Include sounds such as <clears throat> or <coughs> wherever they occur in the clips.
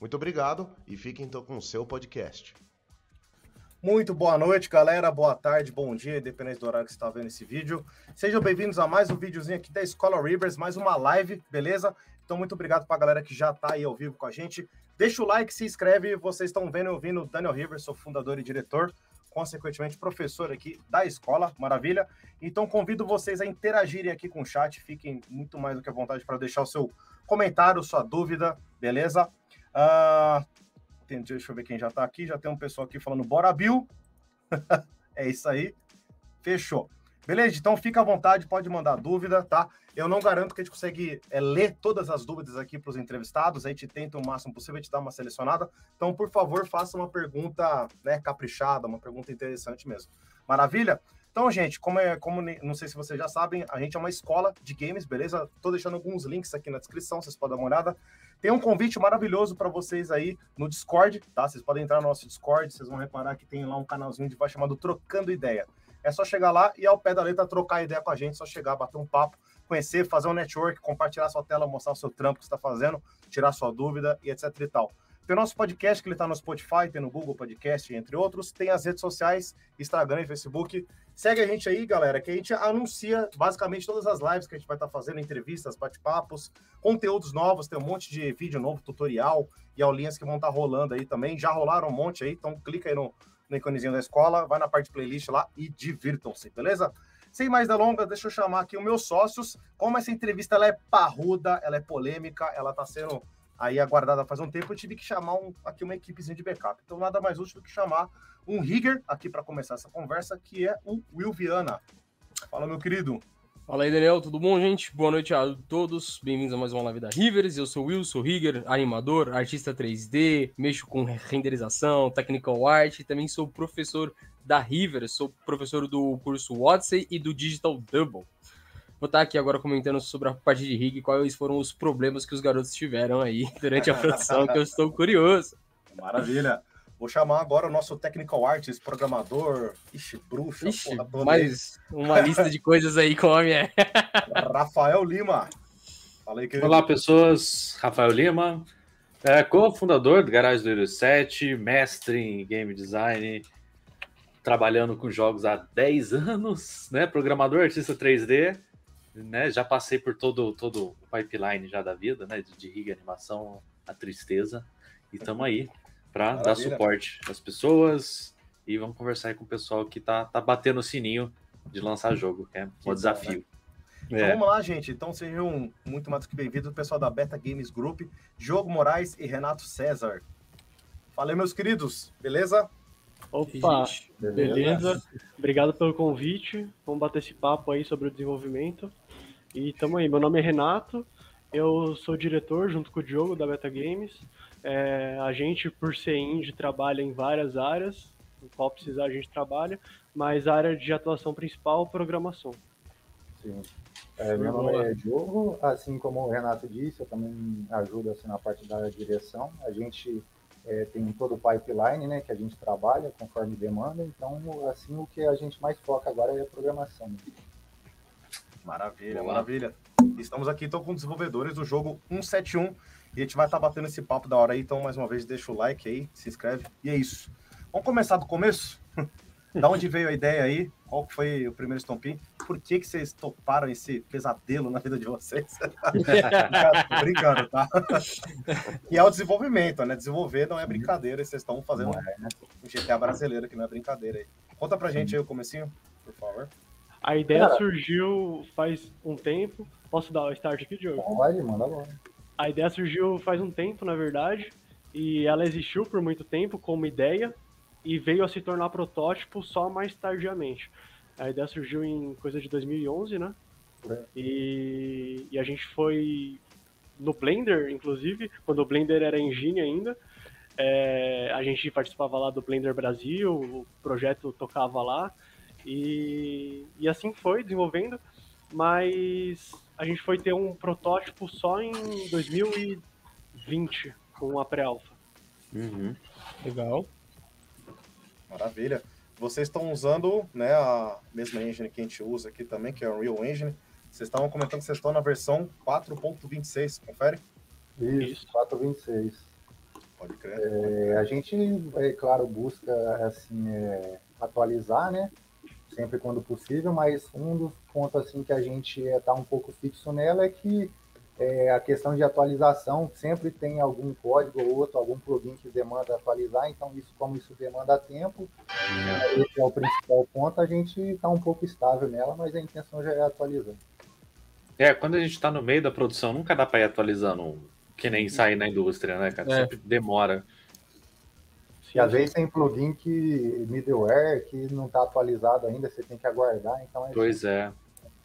Muito obrigado e fiquem então com o seu podcast. Muito boa noite, galera. Boa tarde, bom dia, independente do horário que você está vendo esse vídeo. Sejam bem-vindos a mais um videozinho aqui da Escola Rivers, mais uma live, beleza? Então, muito obrigado para a galera que já está aí ao vivo com a gente. Deixa o like, se inscreve. Vocês estão vendo e ouvindo o Daniel Rivers, sou fundador e diretor, consequentemente professor aqui da escola, maravilha? Então, convido vocês a interagirem aqui com o chat. Fiquem muito mais do que à vontade para deixar o seu comentário, sua dúvida, beleza? Uh, deixa eu ver quem já está aqui. Já tem um pessoal aqui falando, bora, Bill. <laughs> é isso aí. Fechou. Beleza? Então fica à vontade, pode mandar dúvida, tá? Eu não garanto que a gente consegue é, ler todas as dúvidas aqui para os entrevistados, a gente tenta o máximo possível, gente dá uma selecionada. Então, por favor, faça uma pergunta né, caprichada, uma pergunta interessante mesmo. Maravilha? Então, gente, como é, como não sei se vocês já sabem, a gente é uma escola de games, beleza? Tô deixando alguns links aqui na descrição, vocês podem dar uma olhada. Tem um convite maravilhoso para vocês aí no Discord, tá? Vocês podem entrar no nosso Discord, vocês vão reparar que tem lá um canalzinho de voz chamado Trocando Ideia. É só chegar lá e ao pé da letra trocar ideia com a gente, só chegar, bater um papo, conhecer, fazer um network, compartilhar sua tela, mostrar o seu trampo que está fazendo, tirar sua dúvida e etc e tal. Tem o nosso podcast, que ele está no Spotify, tem no Google Podcast, entre outros. Tem as redes sociais, Instagram e Facebook. Segue a gente aí, galera, que a gente anuncia basicamente todas as lives que a gente vai estar tá fazendo, entrevistas, bate-papos, conteúdos novos, tem um monte de vídeo novo, tutorial e aulinhas que vão estar tá rolando aí também. Já rolaram um monte aí, então clica aí no, no iconezinho da escola, vai na parte playlist lá e divirtam-se, beleza? Sem mais delongas, deixa eu chamar aqui os meus sócios. Como essa entrevista ela é parruda, ela é polêmica, ela está sendo aí aguardada faz um tempo, eu tive que chamar um, aqui uma equipezinha de backup. Então, nada mais útil do que chamar um rigger aqui para começar essa conversa, que é o Will Viana. Fala, meu querido. Fala aí, Daniel, tudo bom, gente? Boa noite a todos. Bem-vindos a mais uma live da Rivers. Eu sou o Will, sou rigger, animador, artista 3D, mexo com renderização, technical art, também sou professor da Rivers, sou professor do curso Odyssey e do Digital Double. Vou estar aqui agora comentando sobre a parte de rig, quais foram os problemas que os garotos tiveram aí <laughs> durante a produção, que eu estou curioso. Maravilha. Vou chamar agora o nosso technical artist, programador, ixi, bruxo, ixi, mais uma lista de coisas aí com homem é. <laughs> Rafael Lima. Fala aí, querido. Olá, pessoas. Rafael Lima, é, co-fundador do Garage 207, mestre em game design, trabalhando com jogos há 10 anos, né? Programador, artista 3D né? Já passei por todo, todo o pipeline já da vida, né? De, de rig, animação, a tristeza. E estamos aí para dar suporte às pessoas e vamos conversar com o pessoal que tá, tá batendo o sininho de lançar jogo, que é um desafio. Né? Então é. vamos lá, gente. Então sejam muito mais que bem-vindos, o pessoal da Beta Games Group, Diogo Moraes e Renato César. Falei, meus queridos, beleza? Opa, beleza? Obrigado pelo convite. Vamos bater esse papo aí sobre o desenvolvimento. E tamo aí, meu nome é Renato, eu sou diretor junto com o Diogo da Beta Games. É, a gente, por ser indie, trabalha em várias áreas, no qual precisar a gente trabalha, mas a área de atuação principal é programação. Sim. É, meu nome é Diogo, assim como o Renato disse, eu também ajudo assim, na parte da direção. A gente é, tem todo o pipeline né, que a gente trabalha conforme demanda, então assim o que a gente mais foca agora é a programação. Maravilha, Boa. maravilha. Estamos aqui então com desenvolvedores do jogo 171 e a gente vai estar tá batendo esse papo da hora aí. Então, mais uma vez, deixa o like aí, se inscreve e é isso. Vamos começar do começo? <laughs> da onde veio a ideia aí? Qual foi o primeiro Stompin? Por que, que vocês toparam esse pesadelo na vida de vocês? <laughs> Tô brincando, tá? e é o desenvolvimento, né? Desenvolver não é brincadeira, vocês estão fazendo é, né? um GTA brasileiro que não é brincadeira aí. Conta pra gente aí o comecinho, por favor. A ideia Cara, surgiu faz um tempo. Posso dar o start aqui, Diogo? Pode, manda logo. A ideia surgiu faz um tempo, na verdade, e ela existiu por muito tempo como ideia e veio a se tornar protótipo só mais tardiamente. A ideia surgiu em coisa de 2011, né? É. E, e a gente foi no Blender, inclusive, quando o Blender era engine ainda, é, a gente participava lá do Blender Brasil, o projeto tocava lá, e, e assim foi desenvolvendo, mas a gente foi ter um protótipo só em 2020, com a pré-alpha. Uhum. Legal. Maravilha. Vocês estão usando né, a mesma engine que a gente usa aqui também, que é o Unreal Engine. Vocês estavam comentando que vocês estão na versão 4.26, confere? Isso, 4.26. Pode crer. É, a gente, é claro, busca assim, é, atualizar, né? Sempre quando possível, mas um dos pontos assim que a gente está um pouco fixo nela é que é, a questão de atualização sempre tem algum código ou outro, algum plugin que demanda atualizar, então isso, como isso demanda tempo, esse é o principal ponto, a gente está um pouco estável nela, mas a intenção já é atualizar. É, quando a gente está no meio da produção, nunca dá para ir atualizando, que nem sair na indústria, né, cara? É. Sempre demora. E às vezes tem plugin que middleware que não está atualizado ainda, você tem que aguardar, então é Pois é.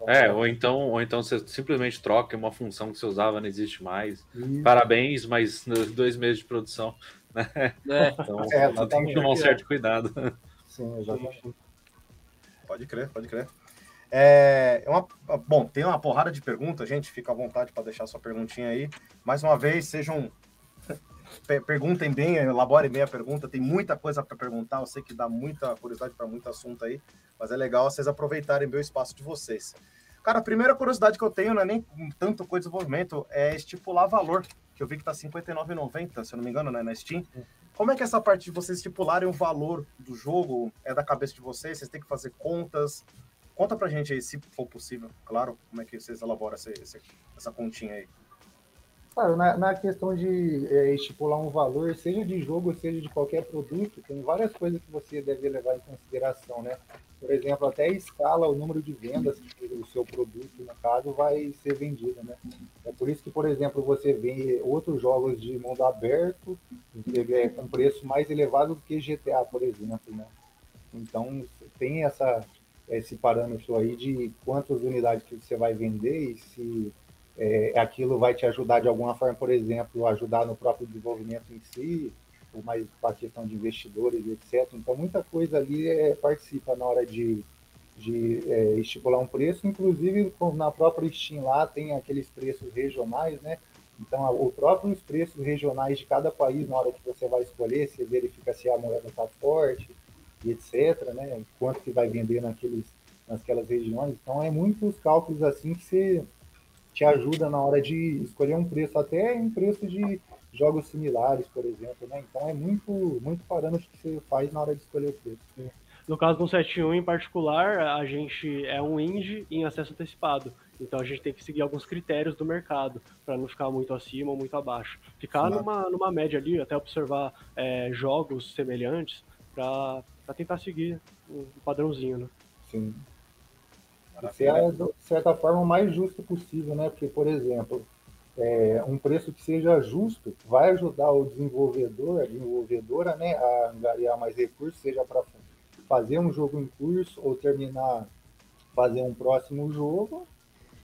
É, ou então, ou então você simplesmente troca uma função que você usava, não existe mais. Isso. Parabéns, mas dois meses de produção. Né? É. Então é, tem que tomar um certo cuidado. Sim, exatamente. Pode crer, pode crer. É, é uma, bom, tem uma porrada de perguntas, gente. Fica à vontade para deixar sua perguntinha aí. Mais uma vez, sejam. Perguntem bem, elaborem bem a pergunta. Tem muita coisa para perguntar. Eu sei que dá muita curiosidade para muito assunto aí, mas é legal vocês aproveitarem bem o espaço de vocês. Cara, a primeira curiosidade que eu tenho não é nem tanto coisa de desenvolvimento, é estipular valor, que eu vi que tá R$ 59,90, se eu não me engano, né, na Steam. Como é que é essa parte de vocês estipularem o valor do jogo é da cabeça de vocês? Vocês têm que fazer contas? Conta pra gente aí, se for possível, claro, como é que vocês elaboram essa, essa continha aí. Claro, na, na questão de é, estipular um valor, seja de jogo, seja de qualquer produto, tem várias coisas que você deve levar em consideração, né? Por exemplo, até escala o número de vendas que o seu produto, no caso, vai ser vendido, né? É por isso que, por exemplo, você vê outros jogos de mundo aberto é, com preço mais elevado do que GTA, por exemplo, né? Então, tem essa, esse parâmetro aí de quantas unidades que você vai vender e se é, aquilo vai te ajudar de alguma forma, por exemplo, ajudar no próprio desenvolvimento em si, ou mais para a questão de investidores, etc. Então, muita coisa ali é, participa na hora de, de é, estipular um preço, inclusive na própria Steam lá tem aqueles preços regionais, né? Então, os próprios preços regionais de cada país, na hora que você vai escolher, você verifica se a moeda está forte, e etc., né? Quanto que vai vender naqueles, naquelas regiões. Então, é muitos cálculos assim que você te ajuda na hora de escolher um preço, até em preço de jogos similares, por exemplo, né? Então é muito, muito parâmetro que você faz na hora de escolher o preço. No caso do 71 em particular, a gente é um indie em acesso antecipado. Então a gente tem que seguir alguns critérios do mercado para não ficar muito acima ou muito abaixo. Ficar numa, numa média ali, até observar é, jogos semelhantes para tentar seguir um padrãozinho, né? Sim. Ser, de certa forma, o mais justo possível, né? Porque, por exemplo, é, um preço que seja justo vai ajudar o desenvolvedor, a desenvolvedora, né, a angariar mais recursos, seja para fazer um jogo em curso ou terminar, fazer um próximo jogo.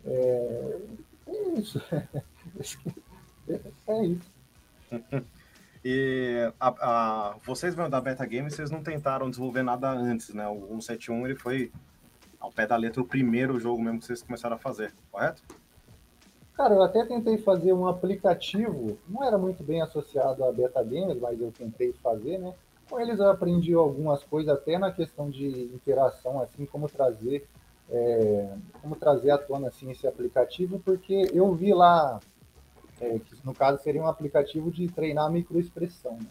É, é isso. <laughs> é isso. E a, a, vocês da Beta Game, vocês não tentaram desenvolver nada antes, né? O 171 ele foi ao pé da letra o primeiro jogo mesmo que vocês começaram a fazer, correto? Cara, eu até tentei fazer um aplicativo, não era muito bem associado a Beta Games, mas eu tentei fazer, né? Com eles eu aprendi algumas coisas até na questão de interação, assim, como trazer, é, como trazer à tona assim, esse aplicativo, porque eu vi lá, é, que no caso seria um aplicativo de treinar microexpressão, né?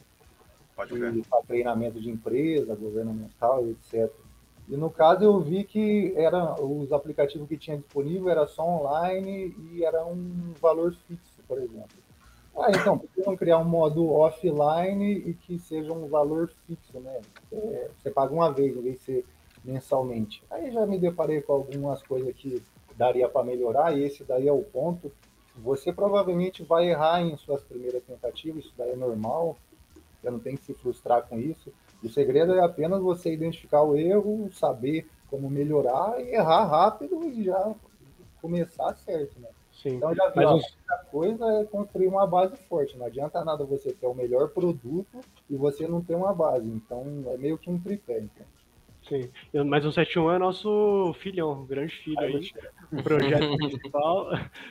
Pode ver. Para treinamento de empresa, governamental, etc. E no caso eu vi que era os aplicativos que tinha disponível era só online e era um valor fixo, por exemplo. Ah, então, por que não criar um modo offline e que seja um valor fixo, né? É, você paga uma vez, em vez de ser mensalmente. Aí já me deparei com algumas coisas que daria para melhorar, e esse daí é o ponto. Você provavelmente vai errar em suas primeiras tentativas, isso daí é normal, você não tem que se frustrar com isso. O segredo é apenas você identificar o erro, saber como melhorar e errar rápido e já começar certo, né? Sim. Então já viu, Mas a coisa é construir uma base forte. Não adianta nada você ter o melhor produto e você não ter uma base. Então é meio que um tripé. Então. Sim, mas o 71 é nosso filhão, grande filho aí, o projeto <laughs> principal.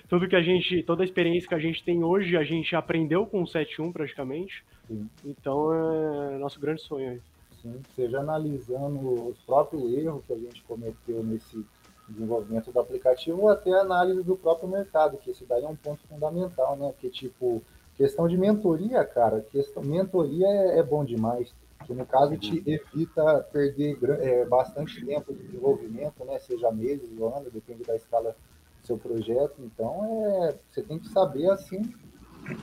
Tudo que a gente, toda a experiência que a gente tem hoje, a gente aprendeu com o 71 praticamente. Sim. Então é nosso grande sonho aí. Sim, seja analisando os próprios erros que a gente cometeu nesse desenvolvimento do aplicativo ou até análise do próprio mercado, que isso daí é um ponto fundamental, né? Que tipo, questão de mentoria, cara, questão mentoria é, é bom demais que no caso te evita perder é, bastante tempo de desenvolvimento, né? seja meses ou anos, depende da escala do seu projeto. Então, é, você tem que saber, assim,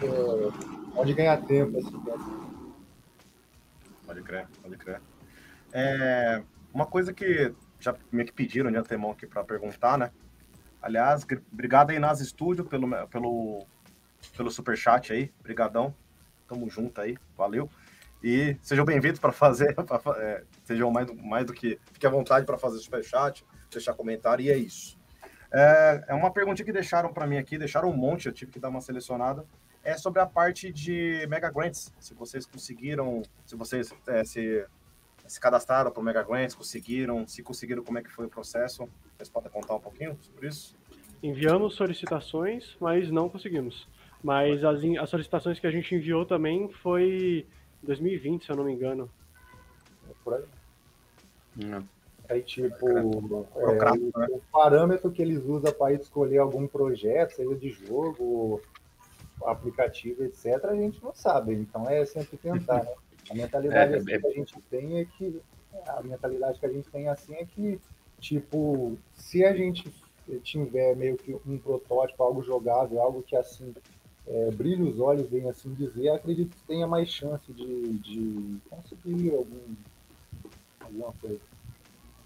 é, onde ganhar tempo. Assim, né? Pode crer, pode crer. É, uma coisa que já meio que pediram de antemão aqui para perguntar, né? Aliás, obrigado aí nas estúdio pelo, pelo, pelo superchat aí, brigadão. Tamo junto aí, valeu. E sejam bem-vindos para fazer, <laughs> pra, é, sejam mais, mais do que, fique à vontade para fazer superchat, deixar comentário, e é isso. É, é uma pergunta que deixaram para mim aqui, deixaram um monte, eu tive que dar uma selecionada, é sobre a parte de Mega Grants, se vocês conseguiram, se vocês é, se, se cadastraram para o Mega Grants, conseguiram, se conseguiram, como é que foi o processo, vocês podem contar um pouquinho sobre isso? Enviamos solicitações, mas não conseguimos. Mas as, as solicitações que a gente enviou também foi 2020, se eu não me engano. É por aí. Não. Aí, tipo, é, o, né? o, parâmetro que eles usam para escolher algum projeto, seja de jogo, aplicativo, etc., a gente não sabe. Então é sempre tentar, né? <laughs> A mentalidade é, assim, é... que a gente tem é que. A mentalidade que a gente tem assim é que, tipo, se a gente tiver meio que um protótipo, algo jogável, algo que assim é, brilhe os olhos, bem assim dizer, acredito que tenha mais chance de, de conseguir algum, alguma coisa.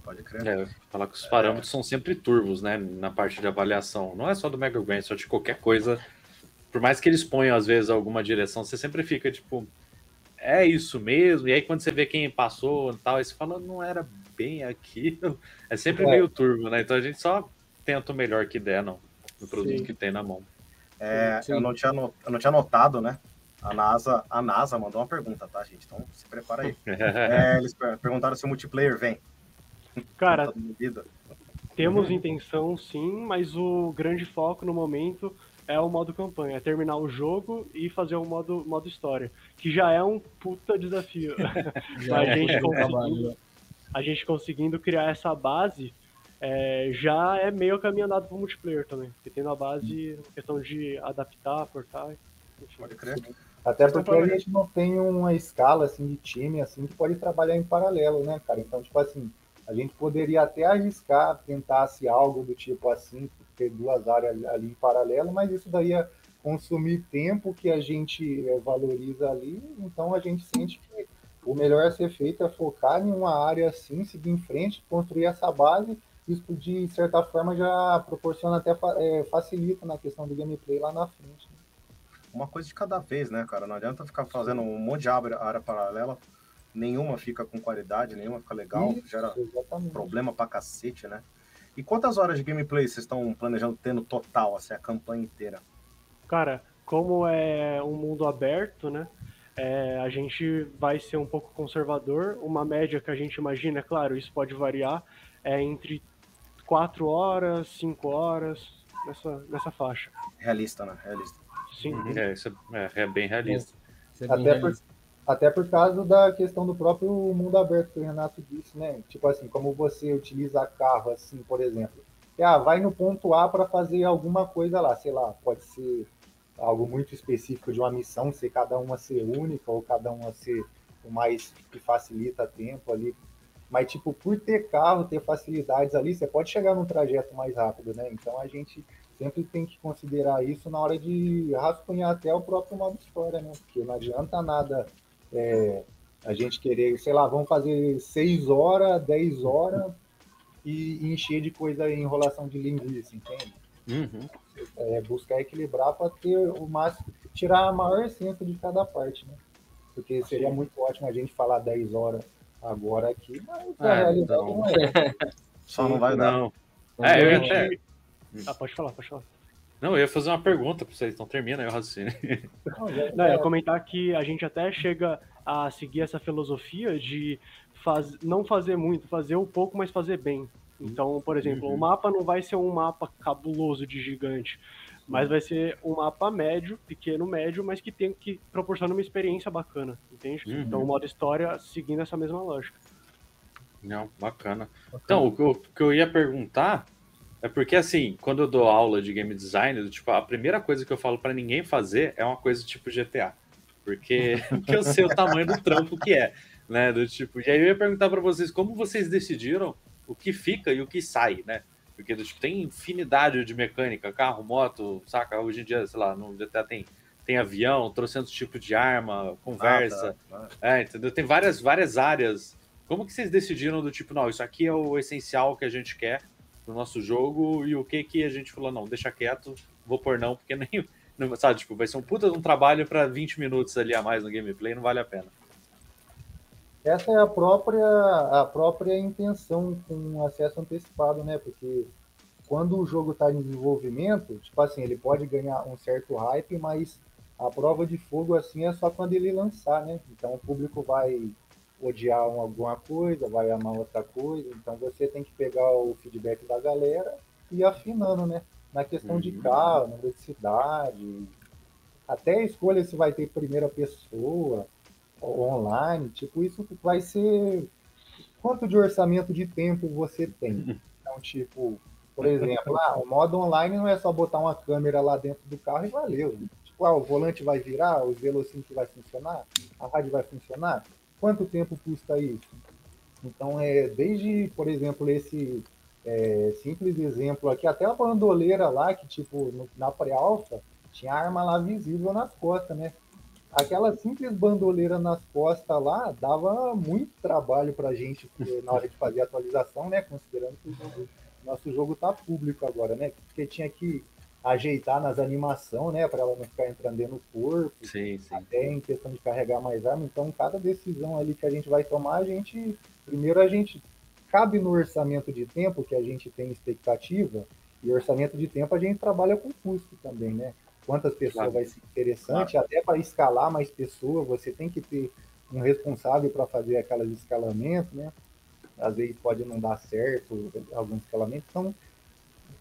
Pode crer. É, falar que os parâmetros é. são sempre turvos, né? Na parte de avaliação. Não é só do Mega Grant, só de qualquer coisa. Por mais que eles ponham, às vezes, alguma direção, você sempre fica, tipo, é isso mesmo. E aí, quando você vê quem passou e tal, aí você fala, não era bem aquilo. <laughs> É sempre é. meio turvo, né? Então a gente só tenta o melhor que der, não. No produto Sim. que tem na mão. É, eu, não tinha not, eu não tinha notado, né? A NASA, a NASA mandou uma pergunta, tá, gente? Então se prepara aí. <laughs> é, eles perguntaram se o multiplayer vem. Cara, temos intenção sim, mas o grande foco no momento é o modo campanha, é terminar o jogo e fazer o modo, modo história, que já é um puta desafio. <laughs> a, gente é conseguindo, a gente conseguindo criar essa base é, já é meio caminho andado pro multiplayer também. Porque tem na base questão de adaptar, portar. Enfim. Pode crer. Até porque a gente não tem uma escala assim de time assim que pode trabalhar em paralelo, né, cara? Então, tipo assim, a gente poderia até arriscar, tentasse algo do tipo assim, ter duas áreas ali em paralelo, mas isso daí ia consumir tempo que a gente é, valoriza ali, então a gente sente que o melhor a ser feito é focar em uma área assim, seguir em frente, construir essa base isso de certa forma já proporciona até é, facilita na questão do gameplay lá na frente. Né? Uma coisa de cada vez, né, cara? Não adianta ficar fazendo um monte de área, área paralela, nenhuma fica com qualidade, nenhuma fica legal, Isso, gera exatamente. problema pra cacete, né? E quantas horas de gameplay vocês estão planejando ter no total, assim, a campanha inteira? Cara, como é um mundo aberto, né? É, a gente vai ser um pouco conservador. Uma média que a gente imagina, é claro, isso pode variar, é entre 4 horas, 5 horas, nessa, nessa faixa. Realista, né? Realista. Sim. Uhum. É, isso é, é bem realista. É, bem até, realista. Por, até por causa da questão do próprio mundo aberto que o Renato disse, né? Tipo assim, como você utiliza carro, assim, por exemplo. Ah, vai no ponto A para fazer alguma coisa lá, sei lá, pode ser algo muito específico de uma missão, ser cada uma ser única ou cada uma ser o mais que facilita tempo ali mas, tipo, por ter carro, ter facilidades ali, você pode chegar num trajeto mais rápido, né? Então a gente sempre tem que considerar isso na hora de rascunhar até o próprio modo história, né? Porque não adianta nada é, a gente querer, sei lá, vamos fazer 6 horas, 10 horas e encher de coisa em enrolação de linguiça, entende? Uhum. É, buscar equilibrar para ter o máximo, tirar a maior essência de cada parte, né? Porque seria muito ótimo a gente falar 10 horas agora aqui, mas a é, realidade não, não é. <laughs> Só não vai dar. Não. É, eu até... Ah, pode falar, pode falar. Não, eu ia fazer uma pergunta para vocês, então termina aí o raciocínio. <laughs> Não, eu ia comentar que a gente até chega a seguir essa filosofia de faz... não fazer muito, fazer um pouco, mas fazer bem. Então, por exemplo, uhum. o mapa não vai ser um mapa cabuloso de gigante, mas vai ser um mapa médio, pequeno, médio, mas que tem que proporcionar uma experiência bacana, entende? Uhum. Então, o modo história seguindo essa mesma lógica. Não, bacana. Então, o que, eu, o que eu ia perguntar é porque, assim, quando eu dou aula de game design, tipo, a primeira coisa que eu falo para ninguém fazer é uma coisa tipo GTA. Porque, <laughs> porque eu sei o tamanho do trampo que é, né? Do tipo, e aí eu ia perguntar para vocês como vocês decidiram o que fica e o que sai, né? Porque tipo, tem infinidade de mecânica, carro, moto, saca? Hoje em dia, sei lá, no GTA tem, tem avião, trocentos tipos de arma, conversa. Ah, tá. É, entendeu? Tem várias, várias áreas. Como que vocês decidiram do tipo, não, isso aqui é o essencial que a gente quer no nosso jogo e o que que a gente falou, não, deixa quieto, vou pôr não, porque <laughs> nem. Não, sabe, tipo, vai ser um puta de um trabalho para 20 minutos ali a mais no gameplay, não vale a pena. Essa é a própria, a própria intenção com acesso antecipado, né? Porque quando o jogo está em desenvolvimento, tipo assim, ele pode ganhar um certo hype, mas a prova de fogo assim é só quando ele lançar, né? Então o público vai odiar alguma coisa, vai amar outra coisa. Então você tem que pegar o feedback da galera e ir afinando, né? Na questão uhum. de carro, na velocidade, até a escolha se vai ter primeira pessoa, online, tipo, isso vai ser quanto de orçamento de tempo você tem. Então, tipo, por exemplo, ah, o modo online não é só botar uma câmera lá dentro do carro e valeu. Tipo, ah, o volante vai virar, os velocímetros vai funcionar, a rádio vai funcionar. Quanto tempo custa isso? Então, é desde, por exemplo, esse é, simples exemplo aqui, até a bandoleira lá, que tipo, no, na pré-alfa, tinha arma lá visível nas costas, né? Aquela simples bandoleira nas costas lá dava muito trabalho para a gente na hora de fazer a atualização, né? Considerando que o jogo, nosso jogo está público agora, né? Porque tinha que ajeitar nas animações, né? Para ela não ficar entrando dentro do corpo. Sim, sim. Até em questão de carregar mais arma. Então, cada decisão ali que a gente vai tomar, a gente. Primeiro, a gente cabe no orçamento de tempo que a gente tem expectativa. E orçamento de tempo a gente trabalha com custo também, né? Quantas pessoas claro. vai ser interessante, claro. até para escalar mais pessoas, você tem que ter um responsável para fazer aquelas escalamentos, né? Às vezes pode não dar certo alguns escalamentos, então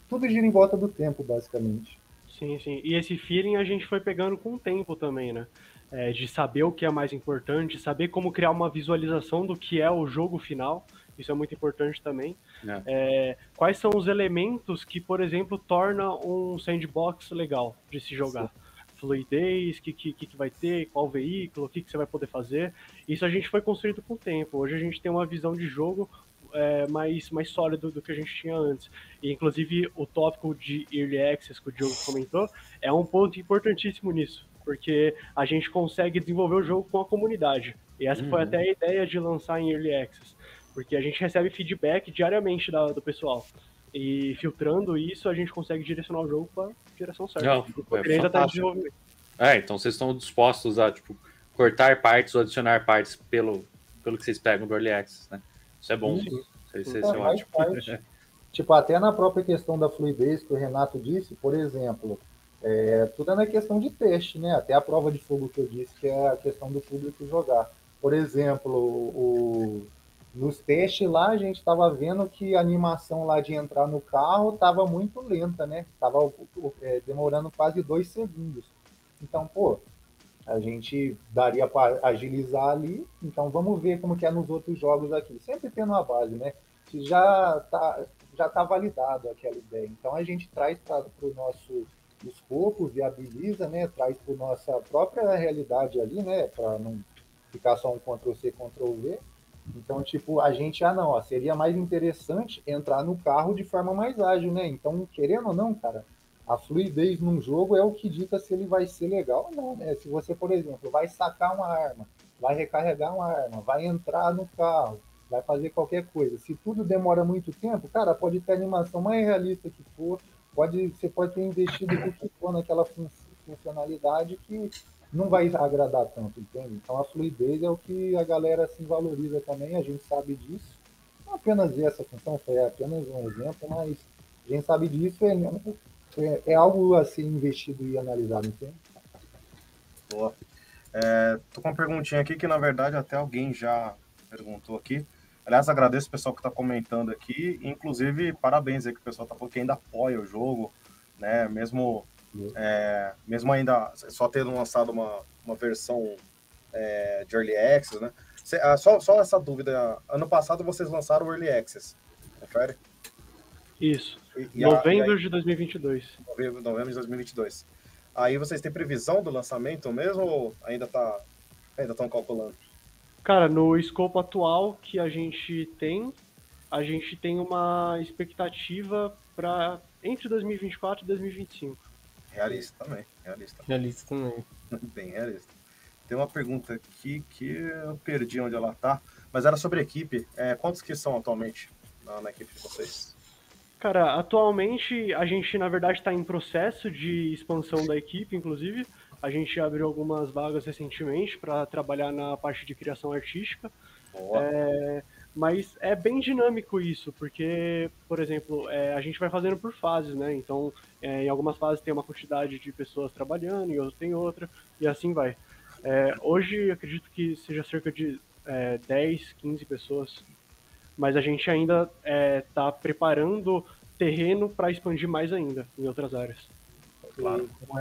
tudo gira em volta do tempo, basicamente. Sim, sim. E esse feeling a gente foi pegando com o tempo também, né? É, de saber o que é mais importante, saber como criar uma visualização do que é o jogo final isso é muito importante também. É. É, quais são os elementos que, por exemplo, torna um sandbox legal de se jogar? Sim. Fluidez, o que, que, que vai ter, qual veículo, o que, que você vai poder fazer. Isso a gente foi construído com o tempo. Hoje a gente tem uma visão de jogo é, mais, mais sólido do que a gente tinha antes. E, inclusive, o tópico de Early Access que o Diogo comentou é um ponto importantíssimo nisso, porque a gente consegue desenvolver o jogo com a comunidade. E essa uhum. foi até a ideia de lançar em Early Access porque a gente recebe feedback diariamente da, do pessoal. E filtrando isso, a gente consegue direcionar o jogo para a direção certa. Não, é, tá é, então vocês estão dispostos a tipo, cortar partes ou adicionar partes pelo, pelo que vocês pegam do Early Access, né? Isso é bom. Isso, isso, isso é, é ótimo. tipo, até na própria questão da fluidez que o Renato disse, por exemplo, é, tudo é na questão de teste, né? Até a prova de fogo que eu disse, que é a questão do público jogar. Por exemplo, o, nos testes lá, a gente estava vendo que a animação lá de entrar no carro estava muito lenta, né? Tava é, demorando quase dois segundos. Então, pô, a gente daria para agilizar ali. Então, vamos ver como que é nos outros jogos aqui. Sempre tendo uma base, né? Já tá, já tá validado aquela ideia. Então, a gente traz para o nosso escopo, viabiliza, né? Traz para nossa própria realidade ali, né? Para não ficar só um Ctrl-C, Ctrl-V então, tipo, a gente, ah, não, ó, seria mais interessante entrar no carro de forma mais ágil, né? Então, querendo ou não, cara, a fluidez num jogo é o que dita se ele vai ser legal ou não, né? Se você, por exemplo, vai sacar uma arma, vai recarregar uma arma, vai entrar no carro, vai fazer qualquer coisa. Se tudo demora muito tempo, cara, pode ter a animação mais realista que for, pode, você pode ter investido o que for naquela fun funcionalidade que não vai agradar tanto, entende? Então a fluidez é o que a galera assim valoriza também, a gente sabe disso. Não apenas essa função foi apenas um exemplo, mas a gente sabe disso. É, é, é algo a ser investido e analisado, entende? Boa. É, tô com uma perguntinha aqui que, na verdade, até alguém já perguntou aqui. Aliás, agradeço o pessoal que está comentando aqui. Inclusive, parabéns aí que o pessoal tá falando que ainda apoia o jogo, né? Mesmo, é, mesmo ainda só tendo lançado uma, uma versão é, de Early Access, né? Cê, ah, só, só essa dúvida. Ano passado vocês lançaram o Early Access, confere? Isso. E, e novembro a, aí, de 2022. Novembro, novembro de 2022. Aí vocês têm previsão do lançamento mesmo ou ainda tá ainda estão calculando? Cara, no escopo atual que a gente tem, a gente tem uma expectativa para entre 2024 e 2025. Realista também, realista. Realista também. <laughs> Bem realista. Tem uma pergunta aqui que eu perdi onde ela tá, mas era sobre equipe. É, quantos que são atualmente na, na equipe de vocês? Cara, atualmente a gente, na verdade, está em processo de expansão da equipe, inclusive. A gente abriu algumas vagas recentemente para trabalhar na parte de criação artística. É, mas é bem dinâmico isso, porque, por exemplo, é, a gente vai fazendo por fases, né? Então, é, em algumas fases tem uma quantidade de pessoas trabalhando, em outras tem outra, e assim vai. É, hoje, acredito que seja cerca de 10, é, 15 pessoas mas a gente ainda está é, preparando terreno para expandir mais ainda em outras áreas. Claro. Como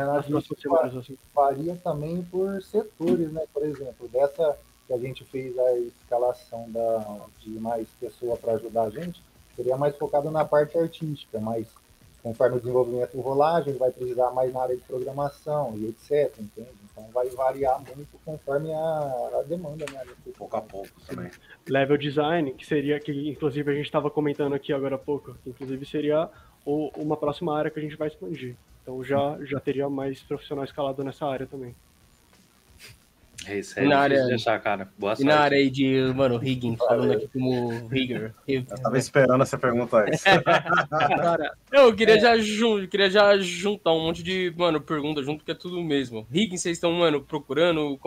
semanas, assim. varia também por setores, né? Por exemplo, dessa que a gente fez a escalação da, de mais pessoa para ajudar a gente, seria mais focado na parte artística, mas conforme o desenvolvimento rolar, a gente vai precisar mais na área de programação e etc, entende? Então vai variar muito conforme a, a demanda, né? Pouco a pouco também. Level design, que seria, que inclusive a gente estava comentando aqui agora há pouco, que inclusive seria o, uma próxima área que a gente vai expandir. Então já, já teria mais profissionais escalado nessa área também. É isso aí, na área, deixar, cara. Boa e sorte. na área aí de, mano, Higgins, falando aqui como Rigger. <laughs> Eu tava esperando essa pergunta aí. <laughs> cara, eu queria, é. já jun... queria já juntar um monte de, mano, pergunta junto, que é tudo mesmo. Higgins, vocês estão, mano, procurando.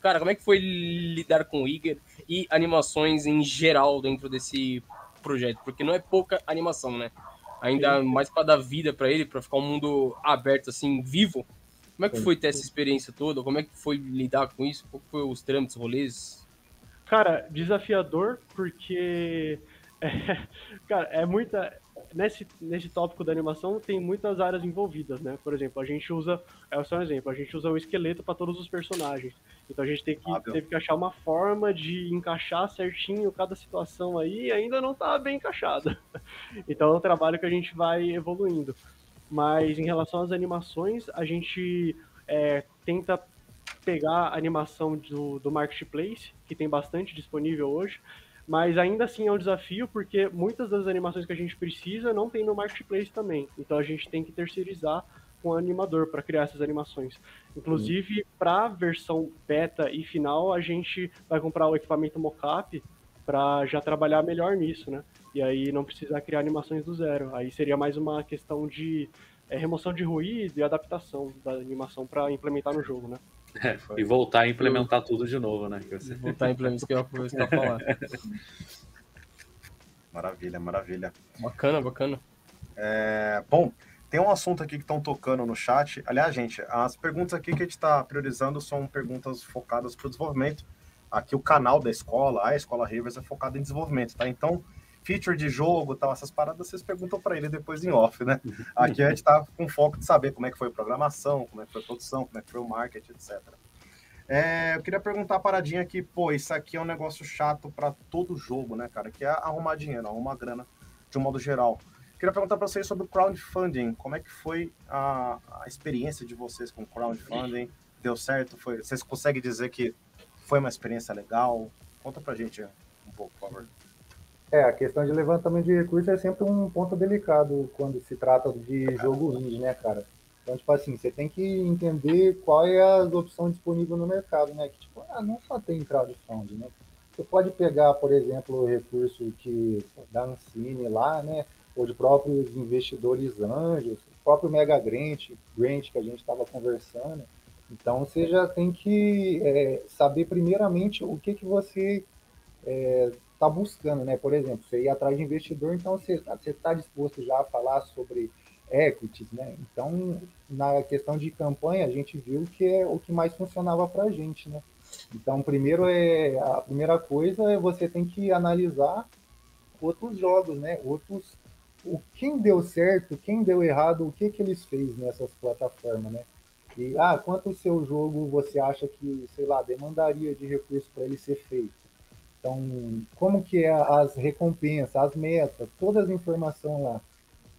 Cara, como é que foi lidar com o Rigger e animações em geral dentro desse projeto? Porque não é pouca animação, né? Ainda mais para dar vida para ele, para ficar um mundo aberto, assim, vivo. Como é que foi ter essa experiência toda? Como é que foi lidar com isso? Qual foi os trâmites, rolês? Cara, desafiador, porque. É, <laughs> cara, é muita. Nesse, nesse tópico da animação tem muitas áreas envolvidas, né? Por exemplo, a gente usa. É só um exemplo, a gente usa o esqueleto para todos os personagens. Então a gente tem que, ah, teve que achar uma forma de encaixar certinho cada situação aí e ainda não tá bem encaixada. <laughs> Então é um trabalho que a gente vai evoluindo. Mas em relação às animações, a gente é, tenta pegar a animação do, do Marketplace, que tem bastante disponível hoje, mas ainda assim é um desafio porque muitas das animações que a gente precisa não tem no Marketplace também. Então a gente tem que terceirizar com o animador para criar essas animações. Inclusive, para a versão beta e final, a gente vai comprar o equipamento mocap para já trabalhar melhor nisso, né? E aí não precisar criar animações do zero. Aí seria mais uma questão de é, remoção de ruído e adaptação da animação para implementar no jogo, né? É, e voltar a implementar tudo de novo, né? Você... <laughs> Voltar a implementar isso que eu ia falar. Maravilha, maravilha. Bacana, bacana. É, bom, tem um assunto aqui que estão tocando no chat. Aliás, gente, as perguntas aqui que a gente está priorizando são perguntas focadas para o desenvolvimento aqui o canal da escola, a Escola Rivers, é focado em desenvolvimento, tá? Então, feature de jogo, tal, essas paradas, vocês perguntam para ele depois em off, né? Aqui a gente tá com foco de saber como é que foi a programação, como é que foi a produção, como é que foi o marketing, etc. É, eu queria perguntar a paradinha aqui, pô, isso aqui é um negócio chato para todo jogo, né, cara? Que é arrumar dinheiro, arrumar grana de um modo geral. Queria perguntar para vocês sobre o crowdfunding. Como é que foi a, a experiência de vocês com o crowdfunding? Deu certo? Foi, vocês conseguem dizer que foi uma experiência legal? Conta pra gente um pouco, por favor. É, a questão de levantamento de recursos é sempre um ponto delicado quando se trata de jogo indie, né, cara? Então, tipo assim, você tem que entender qual é a opção disponível no mercado, né? Que, tipo, ah, não só tem crowdfunding, né? Você pode pegar, por exemplo, o recurso que da Ancine lá, né? Ou de próprios investidores anjos, o próprio Mega Grant, Grant que a gente estava conversando. Então você já tem que é, saber primeiramente o que, que você é, tá buscando, né? Por exemplo, você ir atrás de investidor, então você está tá disposto já a falar sobre equities, né? Então, na questão de campanha, a gente viu que é o que mais funcionava para a gente, né? Então, primeiro é a primeira coisa é você tem que analisar outros jogos, né? Outros o quem deu certo, quem deu errado, o que que eles fez nessas plataformas, né? E ah, quanto o seu jogo você acha que, sei lá, demandaria de recurso para ele ser feito? Então, como que é as recompensas, as metas, todas as informações lá.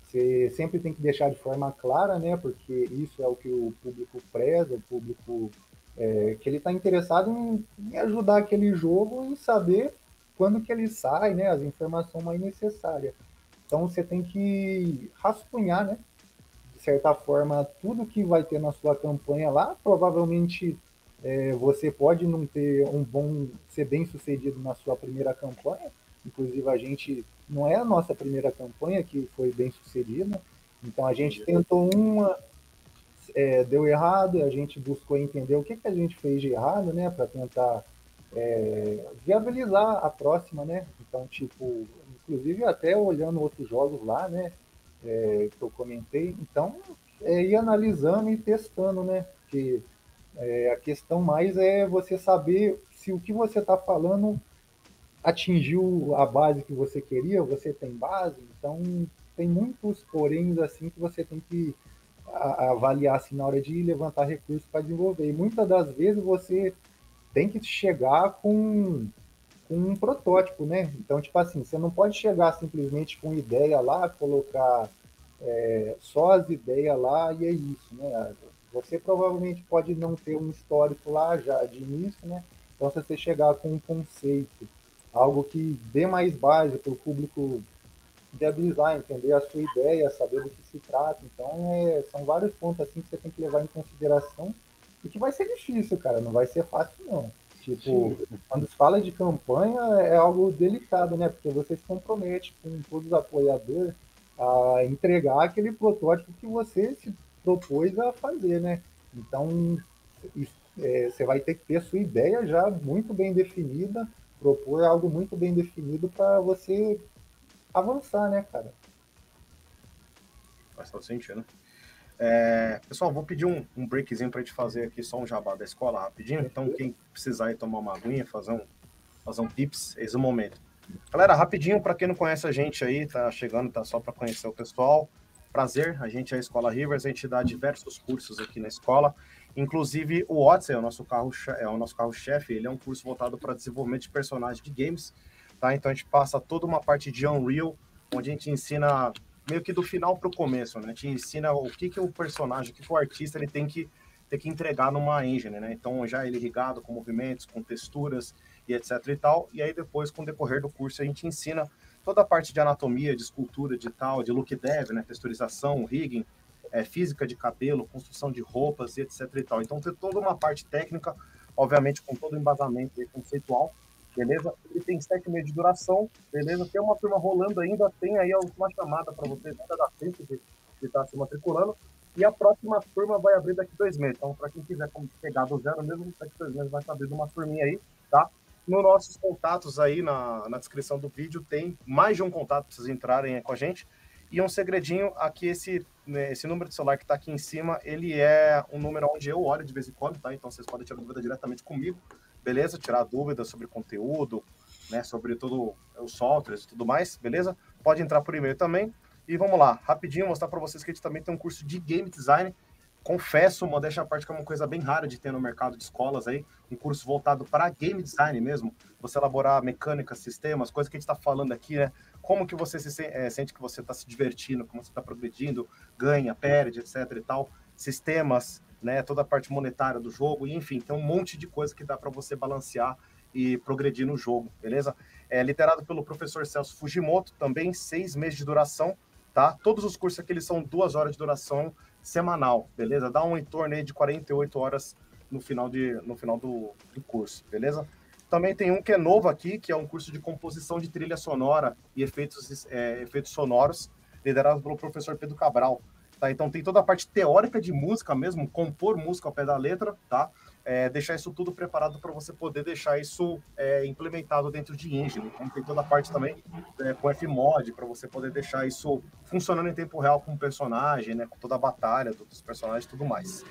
Você sempre tem que deixar de forma clara, né? Porque isso é o que o público preza, o público é, que ele está interessado em, em, ajudar aquele jogo e saber quando que ele sai, né? As informações mais necessárias. Então você tem que rascunhar, né? De certa forma, tudo que vai ter na sua campanha lá, provavelmente é, você pode não ter um bom, ser bem sucedido na sua primeira campanha. Inclusive a gente não é a nossa primeira campanha que foi bem sucedida. Então a gente tentou uma, é, deu errado, a gente buscou entender o que, que a gente fez de errado, né, para tentar é, viabilizar a próxima, né? Então, tipo, inclusive até olhando outros jogos lá, né, é, que eu comentei, então, é, ir analisando e testando, né? Porque é, a questão mais é você saber se o que você está falando atingiu a base que você queria, você tem base, então tem muitos poréns assim que você tem que avaliar assim, na hora de levantar recursos para desenvolver. E muitas das vezes você tem que chegar com, com um protótipo, né? Então, tipo assim, você não pode chegar simplesmente com ideia lá, colocar é, só as ideias lá e é isso, né? Você provavelmente pode não ter um histórico lá já de início, né? Então, se você chegar com um conceito, algo que dê mais base para o público viabilizar, entender a sua ideia, saber do que se trata. Então, é, são vários pontos assim que você tem que levar em consideração e que vai ser difícil, cara. Não vai ser fácil, não. Tipo, Sim. quando se fala de campanha, é algo delicado, né? Porque você se compromete com todos os apoiadores a entregar aquele protótipo que você se propôs a fazer, né? Então, é, você vai ter que ter sua ideia já muito bem definida, propor algo muito bem definido para você avançar, né, cara? Faz todo sentido. É, pessoal, vou pedir um, um breakzinho para a gente fazer aqui só um jabá da escola rapidinho. Então, quem precisar ir tomar uma aguinha, fazer um, fazer um pips, esse é o momento. Galera, rapidinho, para quem não conhece a gente aí, tá chegando, tá só para conhecer o pessoal. Prazer, a gente é a Escola Rivers, a gente dá diversos cursos aqui na escola. Inclusive o Odyssey é o nosso carro é o nosso carro-chefe, ele é um curso voltado para desenvolvimento de personagens de games tá? Então a gente passa toda uma parte de Unreal, onde a gente ensina meio que do final para o começo, né? A gente ensina o que, que o personagem, o que, que o artista ele tem que ter que entregar numa engine, né? Então já ele ligado com movimentos, com texturas e etc e tal. E aí depois, com o decorrer do curso, a gente ensina toda a parte de anatomia, de escultura, de tal, de look dev, né? Texturização, rigging, é, física de cabelo, construção de roupas etc e tal. Então tem toda uma parte técnica, obviamente com todo o embasamento conceitual, beleza? Ele tem sete meses de duração, beleza? Tem uma turma rolando ainda, tem aí a última chamada para vocês, ainda dá tempo de estar tá se matriculando. E a próxima turma vai abrir daqui dois meses. Então, para quem quiser pegar do zero mesmo, daqui dois meses vai abrindo uma turminha aí, tá? Nos nossos contatos aí na, na descrição do vídeo tem mais de um contato para vocês entrarem com a gente. E um segredinho, aqui esse, né, esse número de celular que está aqui em cima, ele é um número onde eu olho de vez em quando, tá? Então vocês podem tirar dúvida diretamente comigo beleza? Tirar dúvidas sobre conteúdo, né? Sobre tudo os softwares e tudo mais, beleza? Pode entrar por e-mail também. E vamos lá, rapidinho mostrar para vocês que a gente também tem um curso de game design. Confesso, modéstia à parte, que é uma coisa bem rara de ter no mercado de escolas aí, um curso voltado para game design mesmo, você elaborar mecânicas, sistemas, coisas que a gente está falando aqui, né? Como que você se é, sente que você está se divertindo, como você está progredindo, ganha, perde, etc e tal. Sistemas, né, toda a parte monetária do jogo, e enfim, tem um monte de coisa que dá para você balancear e progredir no jogo, beleza? É literado pelo professor Celso Fujimoto, também seis meses de duração, tá? Todos os cursos aqui eles são duas horas de duração semanal, beleza? Dá um em torno aí de 48 horas no final, de, no final do, do curso, beleza? Também tem um que é novo aqui, que é um curso de composição de trilha sonora e efeitos, é, efeitos sonoros, liderado pelo professor Pedro Cabral. Tá? Então tem toda a parte teórica de música mesmo, compor música ao pé da letra, tá? É, deixar isso tudo preparado para você poder deixar isso é, implementado dentro de engine. Então tem toda a parte também é, com Fmod para você poder deixar isso funcionando em tempo real com o personagem, né? Com toda a batalha dos personagens e tudo mais.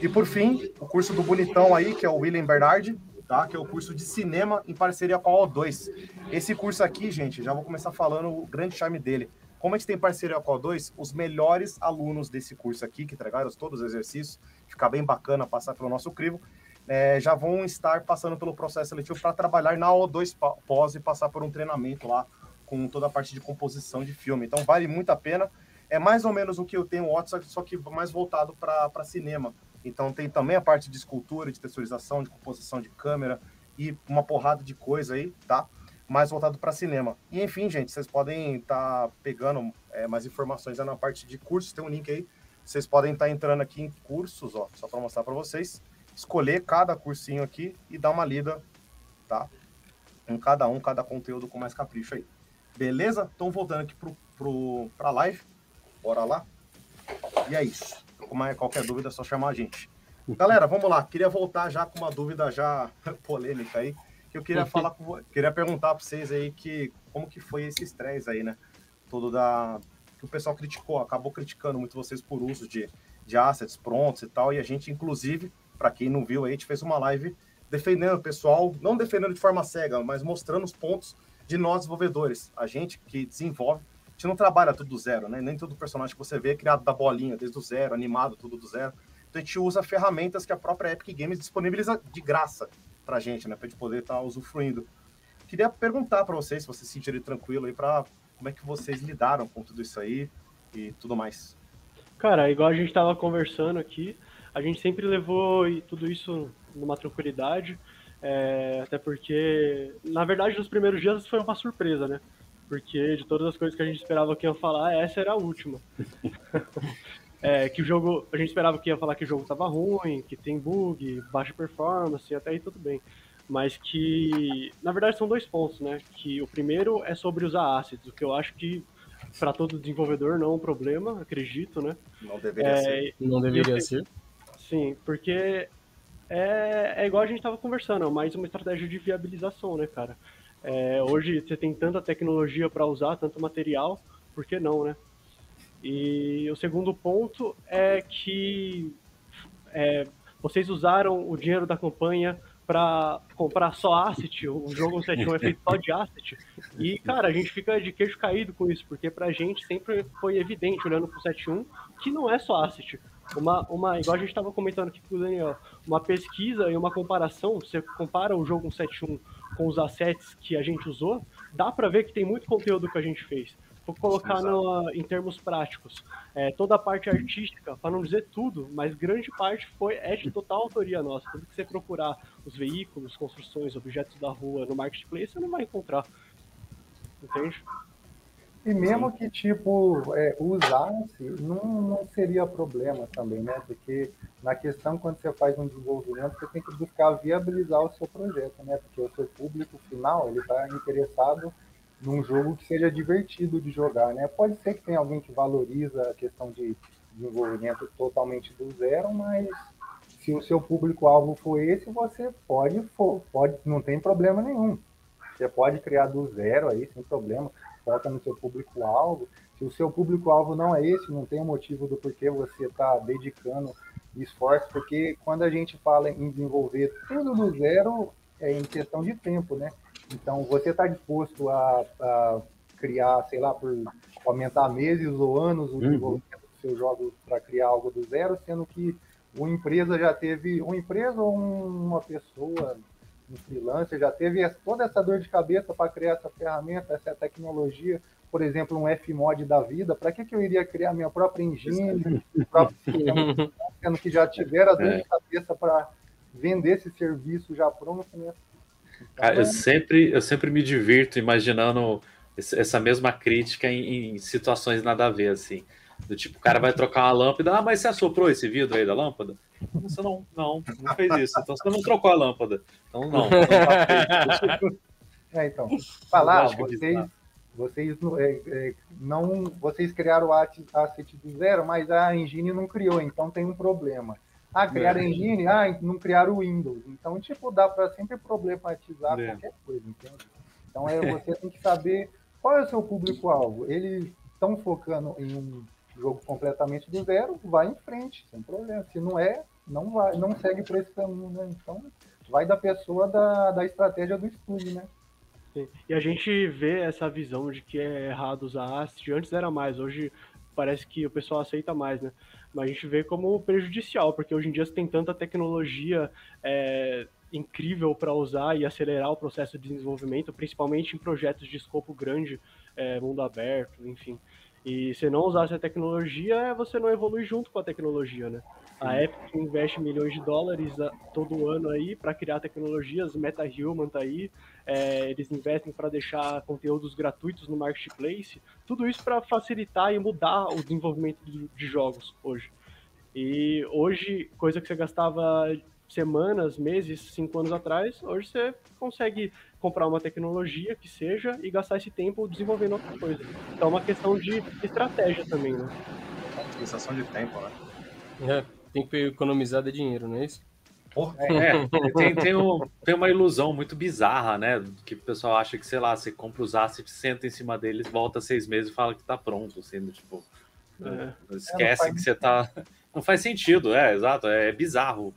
E por fim, o curso do bonitão aí, que é o William Bernard, tá? Que é o curso de cinema em parceria com a O2. Esse curso aqui, gente, já vou começar falando o grande charme dele como a gente tem parceria com a O2, os melhores alunos desse curso aqui, que entregaram todos os exercícios, ficar bem bacana passar pelo nosso crivo, é, já vão estar passando pelo processo seletivo para trabalhar na O2 pós e passar por um treinamento lá com toda a parte de composição de filme. Então vale muito a pena. É mais ou menos o que eu tenho WhatsApp, só que mais voltado para cinema. Então tem também a parte de escultura, de texturização, de composição de câmera e uma porrada de coisa aí, tá? Mais voltado para cinema. E enfim, gente, vocês podem estar tá pegando é, mais informações na parte de cursos, tem um link aí. Vocês podem estar tá entrando aqui em cursos, ó, só para mostrar para vocês. Escolher cada cursinho aqui e dar uma lida, tá? Em cada um, cada conteúdo com mais capricho aí. Beleza? Então, voltando aqui pro, pro, live. Bora lá. E é isso. Qualquer dúvida, é só chamar a gente. Galera, vamos lá. Queria voltar já com uma dúvida já <laughs> polêmica aí que eu queria falar com, queria perguntar para vocês aí que como que foi esse estresse aí, né? Todo da que o pessoal criticou, acabou criticando muito vocês por uso de, de assets prontos e tal, e a gente inclusive, para quem não viu aí, a gente fez uma live defendendo o pessoal, não defendendo de forma cega, mas mostrando os pontos de nós desenvolvedores. A gente que desenvolve, a gente não trabalha tudo do zero, né? Nem todo personagem que você vê é criado da bolinha, desde o zero, animado, tudo do zero. Então a gente usa ferramentas que a própria Epic Games disponibiliza de graça para a gente, né? Para a gente poder estar tá usufruindo. Queria perguntar para vocês, se vocês se sentirem tranquilo aí, para como é que vocês lidaram com tudo isso aí e tudo mais. Cara, igual a gente estava conversando aqui, a gente sempre levou tudo isso numa tranquilidade, é, até porque, na verdade, nos primeiros dias foi uma surpresa, né? Porque de todas as coisas que a gente esperava que ia falar, essa era a última. <laughs> é, que o jogo. A gente esperava que ia falar que o jogo tava ruim, que tem bug, baixa performance, até aí tudo bem. Mas que. Na verdade são dois pontos, né? Que o primeiro é sobre usar assets, o que eu acho que para todo desenvolvedor não é um problema, acredito, né? Não deveria é, ser. Não deveria ser. Sim, porque é, é igual a gente estava conversando, é mais uma estratégia de viabilização, né, cara? É, hoje você tem tanta tecnologia para usar, tanto material, por que não, né? E o segundo ponto é que é, vocês usaram o dinheiro da campanha para comprar só asset, o jogo <laughs> 71 é feito só de asset. E, cara, a gente fica de queijo caído com isso, porque pra gente sempre foi evidente, olhando pro 71, que não é só asset. Uma, uma, igual a gente estava comentando aqui com o Daniel, uma pesquisa e uma comparação, você compara o jogo 71 com os assets que a gente usou, dá para ver que tem muito conteúdo que a gente fez. Vou colocar no, em termos práticos. É, toda a parte artística, para não dizer tudo, mas grande parte foi é de total autoria nossa. Tudo que você procurar os veículos, construções, objetos da rua no marketplace, você não vai encontrar. Entende? E mesmo Sim. que, tipo, é, usasse, não, não seria problema também, né? Porque na questão, quando você faz um desenvolvimento, você tem que buscar viabilizar o seu projeto, né? Porque o seu público final, ele está interessado num jogo que seja divertido de jogar, né? Pode ser que tenha alguém que valoriza a questão de desenvolvimento totalmente do zero, mas se o seu público-alvo for esse, você pode, pode, não tem problema nenhum. Você pode criar do zero aí, sem problema, foca no seu público-alvo. Se o seu público-alvo não é esse, não tem motivo do porquê você está dedicando esforço, porque quando a gente fala em desenvolver tudo do zero, é em questão de tempo, né? Então, você está disposto a, a, criar, sei lá, por aumentar meses ou anos o uhum. desenvolvimento do seu jogo para criar algo do zero, sendo que uma empresa já teve, uma empresa ou uma pessoa, um freelancer, já teve toda essa dor de cabeça para criar essa ferramenta, essa tecnologia, por exemplo, um Fmod da vida, para que, que eu iria criar minha própria engine, próprio sistema, <laughs> sendo que já tiveram a dor é. de cabeça para vender esse serviço já pronto, né? Cara, eu sempre, eu sempre me divirto imaginando essa mesma crítica em, em, situações nada a ver, assim. Do tipo, o cara vai trocar uma lâmpada, ah, mas você assoprou esse vidro aí da lâmpada? Você não, não, não fez isso. Então você não trocou a lâmpada. Então não. não <laughs> é, então, falar, vocês, vocês é, é, não, vocês criaram o asset do zero, mas a engine não criou, então tem um problema. Ah, criaram é. engine, ah, não criaram o Windows. Então, tipo, dá para sempre problematizar é. qualquer coisa, entende? Então, é, você tem que saber qual é o seu público-alvo. Eles estão focando em um jogo completamente do zero, vai em frente, sem problema. Se não é, não vai, não segue por esse caminho, né? Então, vai da pessoa da, da estratégia do estúdio, né? Sim. E a gente vê essa visão de que é errado usar AST. Antes era mais, hoje parece que o pessoal aceita mais, né? Mas a gente vê como prejudicial, porque hoje em dia você tem tanta tecnologia é, incrível para usar e acelerar o processo de desenvolvimento, principalmente em projetos de escopo grande, é, mundo aberto, enfim. E se não usar essa tecnologia, você não evolui junto com a tecnologia, né? A Epic investe milhões de dólares todo ano aí para criar tecnologias, MetaHuman tá aí, é, eles investem para deixar conteúdos gratuitos no marketplace, tudo isso para facilitar e mudar o desenvolvimento de, de jogos hoje. E hoje, coisa que você gastava semanas, meses, cinco anos atrás, hoje você consegue comprar uma tecnologia que seja e gastar esse tempo desenvolvendo outra coisa. Então é uma questão de estratégia também, né? Sensação de tempo, né? É, tem que economizar de dinheiro, não é isso? É, tem, tem, um, tem, uma ilusão muito bizarra, né? Que o pessoal acha que, sei lá, você compra os assets, senta em cima deles, volta seis meses e fala que tá pronto, sendo tipo. É. Esquece é, que você tá. Não faz sentido, é, exato, é bizarro.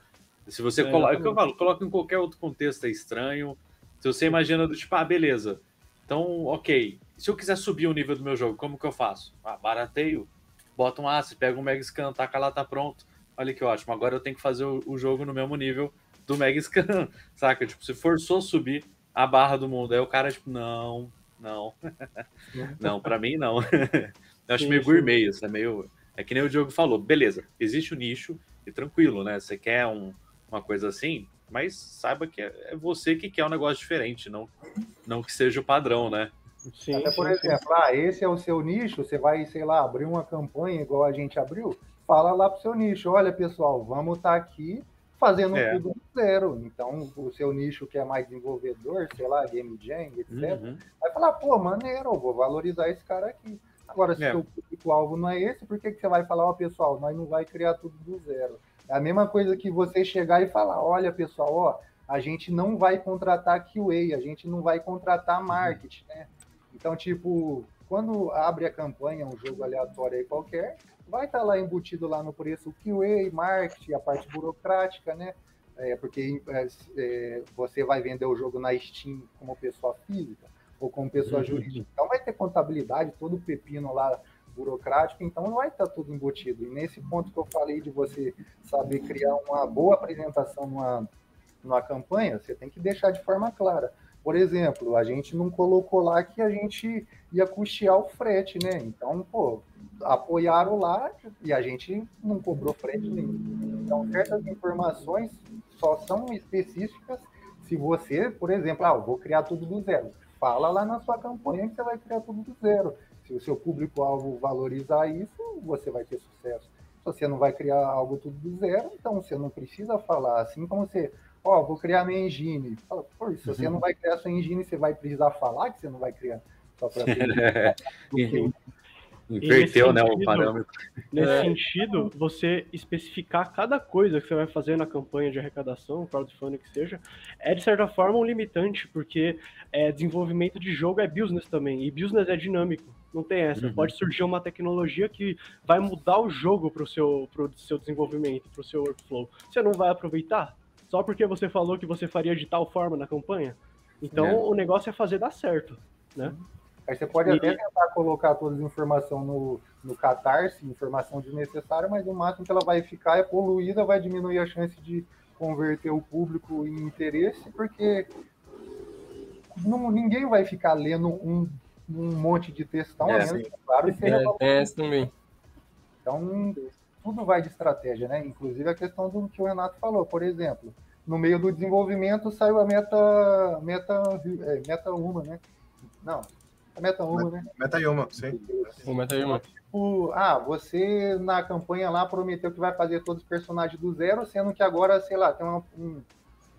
Se você é, coloca, é que eu falo, coloca em qualquer outro contexto, é estranho. Se você imagina do tipo, ah, beleza. Então, ok. Se eu quiser subir o nível do meu jogo, como que eu faço? Ah, barateio, bota um asset, pega um Mega Scan, taca lá, tá pronto. Olha que ótimo. Agora eu tenho que fazer o, o jogo no mesmo nível do Mega Scan, <laughs> saca? Tipo, se forçou subir a barra do mundo. Aí o cara, tipo, não, não. <laughs> não, para mim não. <laughs> eu acho meio gourmet, isso é meio. É que nem o Diogo falou, beleza, existe o nicho e tranquilo, né? Você quer um, uma coisa assim, mas saiba que é, é você que quer um negócio diferente, não, não que seja o padrão, né? Sim, Até, por sim, exemplo, sim. ah, esse é o seu nicho, você vai, sei lá, abrir uma campanha igual a gente abriu, fala lá pro seu nicho, olha pessoal, vamos estar tá aqui fazendo é. tudo do zero. Então, o seu nicho que é mais desenvolvedor, sei lá, game jam, etc., uhum. vai falar, pô, maneiro, eu vou valorizar esse cara aqui. Agora, se o é. seu público-alvo não é esse, por que, que você vai falar, ó, pessoal, nós não vai criar tudo do zero? É a mesma coisa que você chegar e falar: olha, pessoal, ó, a gente não vai contratar QA, a gente não vai contratar uhum. marketing, né? Então, tipo, quando abre a campanha, um jogo aleatório aí qualquer, vai estar tá lá embutido lá no preço QA, marketing, a parte burocrática, né? É, porque é, é, você vai vender o jogo na Steam como pessoa física ou como pessoa uhum. jurídica. Então vai ter contabilidade, todo o pepino lá burocrático, então não vai estar tudo embutido. E nesse ponto que eu falei de você saber criar uma boa apresentação numa, numa campanha, você tem que deixar de forma clara. Por exemplo, a gente não colocou lá que a gente ia custear o frete, né? Então, pô, apoiaram lá e a gente não cobrou frete nenhum. Então, certas informações só são específicas se você, por exemplo, ah, eu vou criar tudo do zero. Fala lá na sua campanha que você vai criar tudo do zero. Se o seu público-alvo valorizar isso, você vai ter sucesso. Se você não vai criar algo tudo do zero, então você não precisa falar. Assim como você, ó, oh, vou criar minha engine. Fala, Pô, se você não vai criar sua engine, você vai precisar falar que você não vai criar. Só para <laughs> Inverteu, né, sentido, o parâmetro. Nesse é. sentido, você especificar cada coisa que você vai fazer na campanha de arrecadação, crowdfunding que seja, é de certa forma um limitante, porque é, desenvolvimento de jogo é business também, e business é dinâmico. Não tem essa. Uhum. Pode surgir uma tecnologia que vai mudar o jogo para o seu, pro seu desenvolvimento, para o seu workflow. Você não vai aproveitar? Só porque você falou que você faria de tal forma na campanha? Então, é. o negócio é fazer dar certo, né? Aí você pode e... até tentar colocar todas as informações no, no Catarse, informação desnecessária, mas o máximo que ela vai ficar é poluída, vai diminuir a chance de converter o público em interesse, porque não, ninguém vai ficar lendo um um monte de textão, é, né? claro, e é, é também. Então, tudo vai de estratégia, né? Inclusive a questão do que o Renato falou, por exemplo, no meio do desenvolvimento saiu a meta meta é, meta uma, né? Não, a meta uma, né? Meta uma, sim. O meta uma. Tipo, ah, você na campanha lá prometeu que vai fazer todos os personagens do zero, sendo que agora, sei lá, tem uma, um,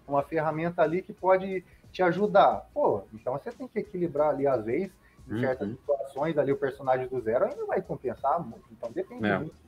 uma ferramenta ali que pode te ajudar. Pô, então você tem que equilibrar ali às vezes Em certas uhum. situações ali, o personagem do zero ainda vai compensar muito. Então depende é. muito.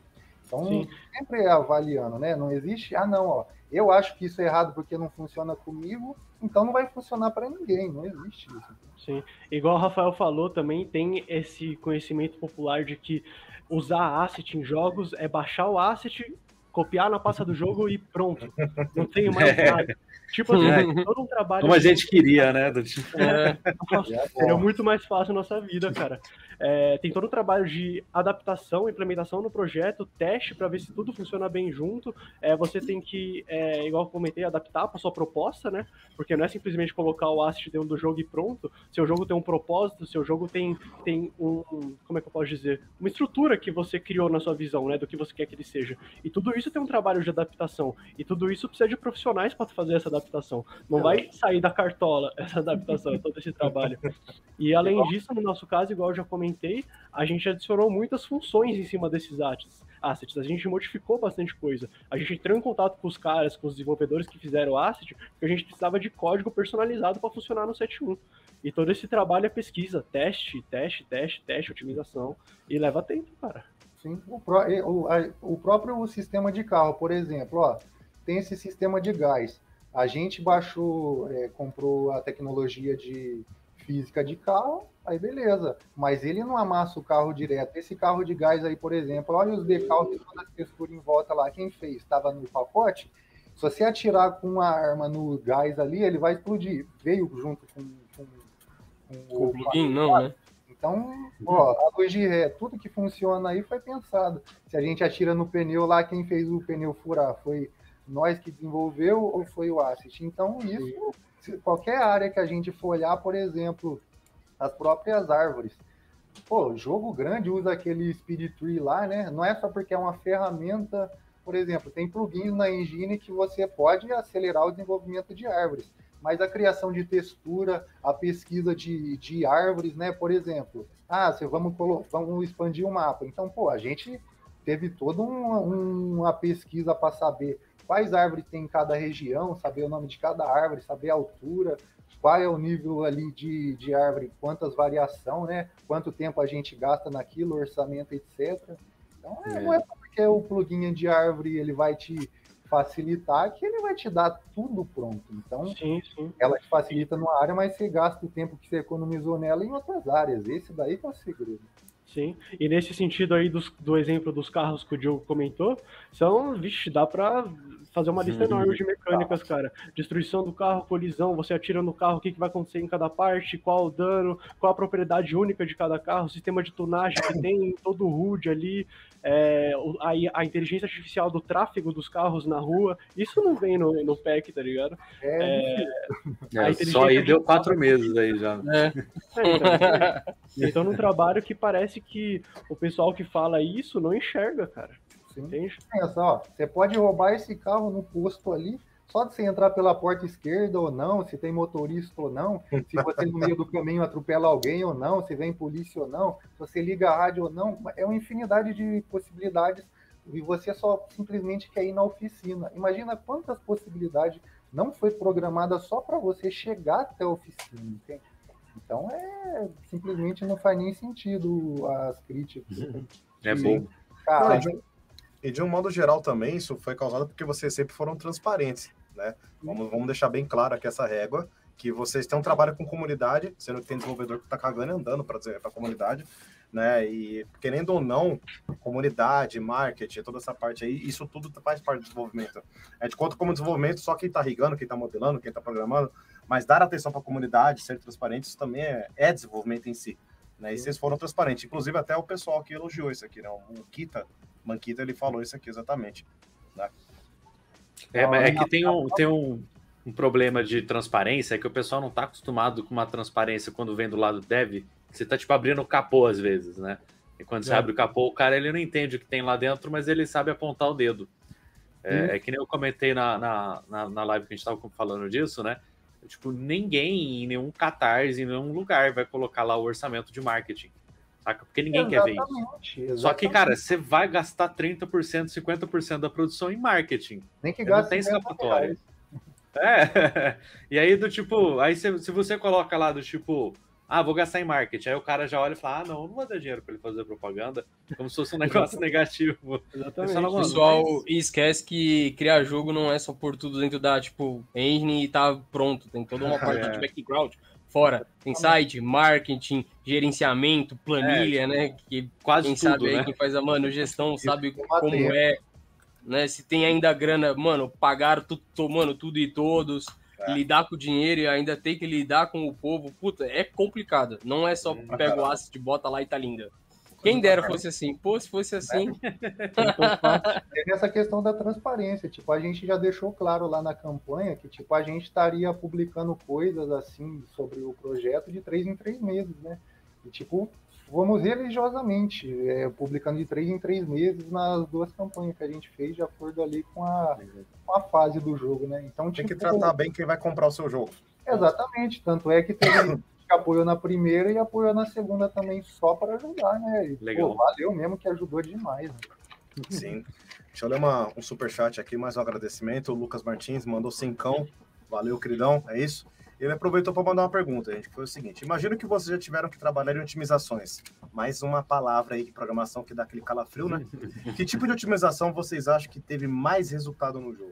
Então, Sim. sempre avaliando, né? Não existe, ah, não, ó, eu acho que isso é errado porque não funciona comigo, então não vai funcionar para ninguém, não existe isso. Sim, igual o Rafael falou também, tem esse conhecimento popular de que usar asset em jogos é baixar o asset, copiar na pasta do jogo e pronto. Não tem mais <laughs> nada. Tipo assim, é. todo um trabalho. Como a gente queria, né? É, nossa, seria muito mais fácil a nossa vida, cara. É, tem todo o trabalho de adaptação, implementação no projeto, teste para ver se tudo funciona bem junto. É, você tem que, é, igual eu comentei, adaptar para sua proposta, né? Porque não é simplesmente colocar o asset dentro do jogo e pronto. Seu jogo tem um propósito, seu jogo tem, tem um. Como é que eu posso dizer? Uma estrutura que você criou na sua visão, né? Do que você quer que ele seja. E tudo isso tem um trabalho de adaptação. E tudo isso precisa de profissionais para fazer essa adaptação. Não vai sair da cartola <laughs> essa adaptação, todo esse trabalho. E além disso, no nosso caso, igual eu já comentei, comentei, a gente adicionou muitas funções em cima desses assets. assets. A gente modificou bastante coisa. A gente entrou em contato com os caras, com os desenvolvedores que fizeram o asset, porque a gente precisava de código personalizado para funcionar no 7.1. E todo esse trabalho é pesquisa, teste, teste, teste, teste, otimização. E leva tempo, cara. Sim, o, o, a, o próprio sistema de carro, por exemplo, ó, tem esse sistema de gás. A gente baixou, é, comprou a tecnologia de física de carro, aí beleza. Mas ele não amassa o carro direto. Esse carro de gás aí, por exemplo, olha os decalques, toda a textura em volta lá. Quem fez? Estava no pacote. Se você atirar com uma arma no gás ali, ele vai explodir. Veio junto com, com, com o plugin, não, né? Então, ó, a luz de ré, tudo que funciona aí foi pensado. Se a gente atira no pneu lá, quem fez o pneu furar foi nós que desenvolveu ou foi o Assist? Então, isso qualquer área que a gente for olhar, por exemplo, as próprias árvores. Pô, jogo grande usa aquele Speed Tree lá, né? Não é só porque é uma ferramenta, por exemplo, tem plugins na engine que você pode acelerar o desenvolvimento de árvores. Mas a criação de textura, a pesquisa de, de árvores, né? Por exemplo, ah, você vamos, vamos expandir o mapa. Então, pô, a gente teve toda uma, uma pesquisa para saber quais árvores tem em cada região, saber o nome de cada árvore, saber a altura, qual é o nível ali de, de árvore, quantas variação, né? Quanto tempo a gente gasta naquilo, orçamento, etc. Então, é, é. não é porque o plugin de árvore ele vai te facilitar que ele vai te dar tudo pronto. Então, sim, sim. ela te facilita numa área, mas você gasta o tempo que você economizou nela em outras áreas. Esse daí que é o segredo. Sim, e nesse sentido aí do, do exemplo dos carros que o Diogo comentou, são, vixe, dá para fazer uma lista enorme de mecânicas, cara. Destruição do carro, colisão, você atira no carro, o que, que vai acontecer em cada parte, qual o dano, qual a propriedade única de cada carro, sistema de tunagem que tem, todo o HUD ali, é, a, a, inteligência artificial do tráfego dos carros na rua, isso não vem no, no pack, tá ligado? É, é, só aí deu quatro meses aí já. É. é então, então, num trabalho que parece que o pessoal que fala isso não enxerga, cara. Entende? Pensa, ó, você pode roubar esse carro no posto ali, só de você entrar pela porta esquerda ou não, se tem motorista ou não, se você no meio do caminho atropela alguém ou não, se vem polícia ou não, se você liga a rádio ou não, é uma infinidade de possibilidades e você só simplesmente quer ir na oficina. Imagina quantas possibilidades não foi programada só para você chegar até a oficina, entende? Então é simplesmente não faz nem sentido as críticas. É bom. Cara, não, e de um modo geral também, isso foi causado porque vocês sempre foram transparentes, né? Vamos, vamos deixar bem claro aqui essa régua, que vocês têm um trabalho com comunidade, sendo que tem desenvolvedor que está cagando e andando para a comunidade, né? E querendo ou não, comunidade, marketing, toda essa parte aí, isso tudo faz parte do desenvolvimento. A gente conta como desenvolvimento só quem está rigando, quem está modelando, quem está programando, mas dar atenção para a comunidade, ser transparente, isso também é, é desenvolvimento em si. Né? E vocês foram transparentes. Inclusive, até o pessoal que elogiou isso aqui, né? O Kita Manquita ele falou isso aqui exatamente. Né? É, mas é que tem um, tem um, um problema de transparência, é que o pessoal não está acostumado com uma transparência quando vem do lado dev. Você está tipo abrindo o capô às vezes, né? E quando você é. abre o capô, o cara ele não entende o que tem lá dentro, mas ele sabe apontar o dedo. É, hum. é que nem eu comentei na, na, na, na live que a gente estava falando disso, né? Tipo, ninguém em nenhum catarse, em nenhum lugar vai colocar lá o orçamento de marketing saca? Porque ninguém exatamente, quer ver isso. Exatamente. Só que, cara, você vai gastar 30%, 50% da produção em marketing. Nem que gaste. Não tem escapatória. É. <laughs> E aí, do tipo, aí se, se você coloca lá do tipo, ah, vou gastar em marketing. Aí o cara já olha e fala, ah, não, não vou dar dinheiro para ele fazer propaganda, como se fosse um <laughs> negócio negativo. Exatamente. O pessoal esquece que criar jogo não é só por tudo dentro da, tipo, engine e tá pronto. Tem toda uma <laughs> parte é. de background fora. Tem site, marketing, gerenciamento, planilha, é, né? Que quase quem tudo, sabe né? aí, quem faz a mano, gestão, sabe como é. Né? Se tem ainda grana, mano, pagar tudo, mano, tudo e todos é. lidar com o dinheiro e ainda ter que lidar com o povo, puta, é complicado. Não é só pega o asset, bota lá e tá linda. Quem dera fosse assim. Pô, se fosse assim. <laughs> É essa questão da transparência. Tipo, a gente já deixou claro lá na campanha que, tipo, a gente estaria publicando coisas assim sobre o projeto de três em três meses, né? E, tipo, vamos religiosamente, é, publicando de três em três meses nas duas campanhas que a gente fez, de acordo ali com a, com a fase do jogo, né? Então, Tem tipo, que tratar bem quem vai comprar o seu jogo. Exatamente, tanto é que teve que <coughs> apoiou na primeira e apoiou na segunda também, só para ajudar, né? E, Legal. Pô, valeu mesmo que ajudou demais. Né? Sim. Deixa eu ler uma, um superchat aqui, mais um agradecimento. O Lucas Martins mandou cincão. Valeu, queridão. É isso? Ele aproveitou para mandar uma pergunta, gente, que foi o seguinte: imagino que vocês já tiveram que trabalhar em otimizações. Mais uma palavra aí de programação que dá aquele calafrio, né? <laughs> que tipo de otimização vocês acham que teve mais resultado no jogo?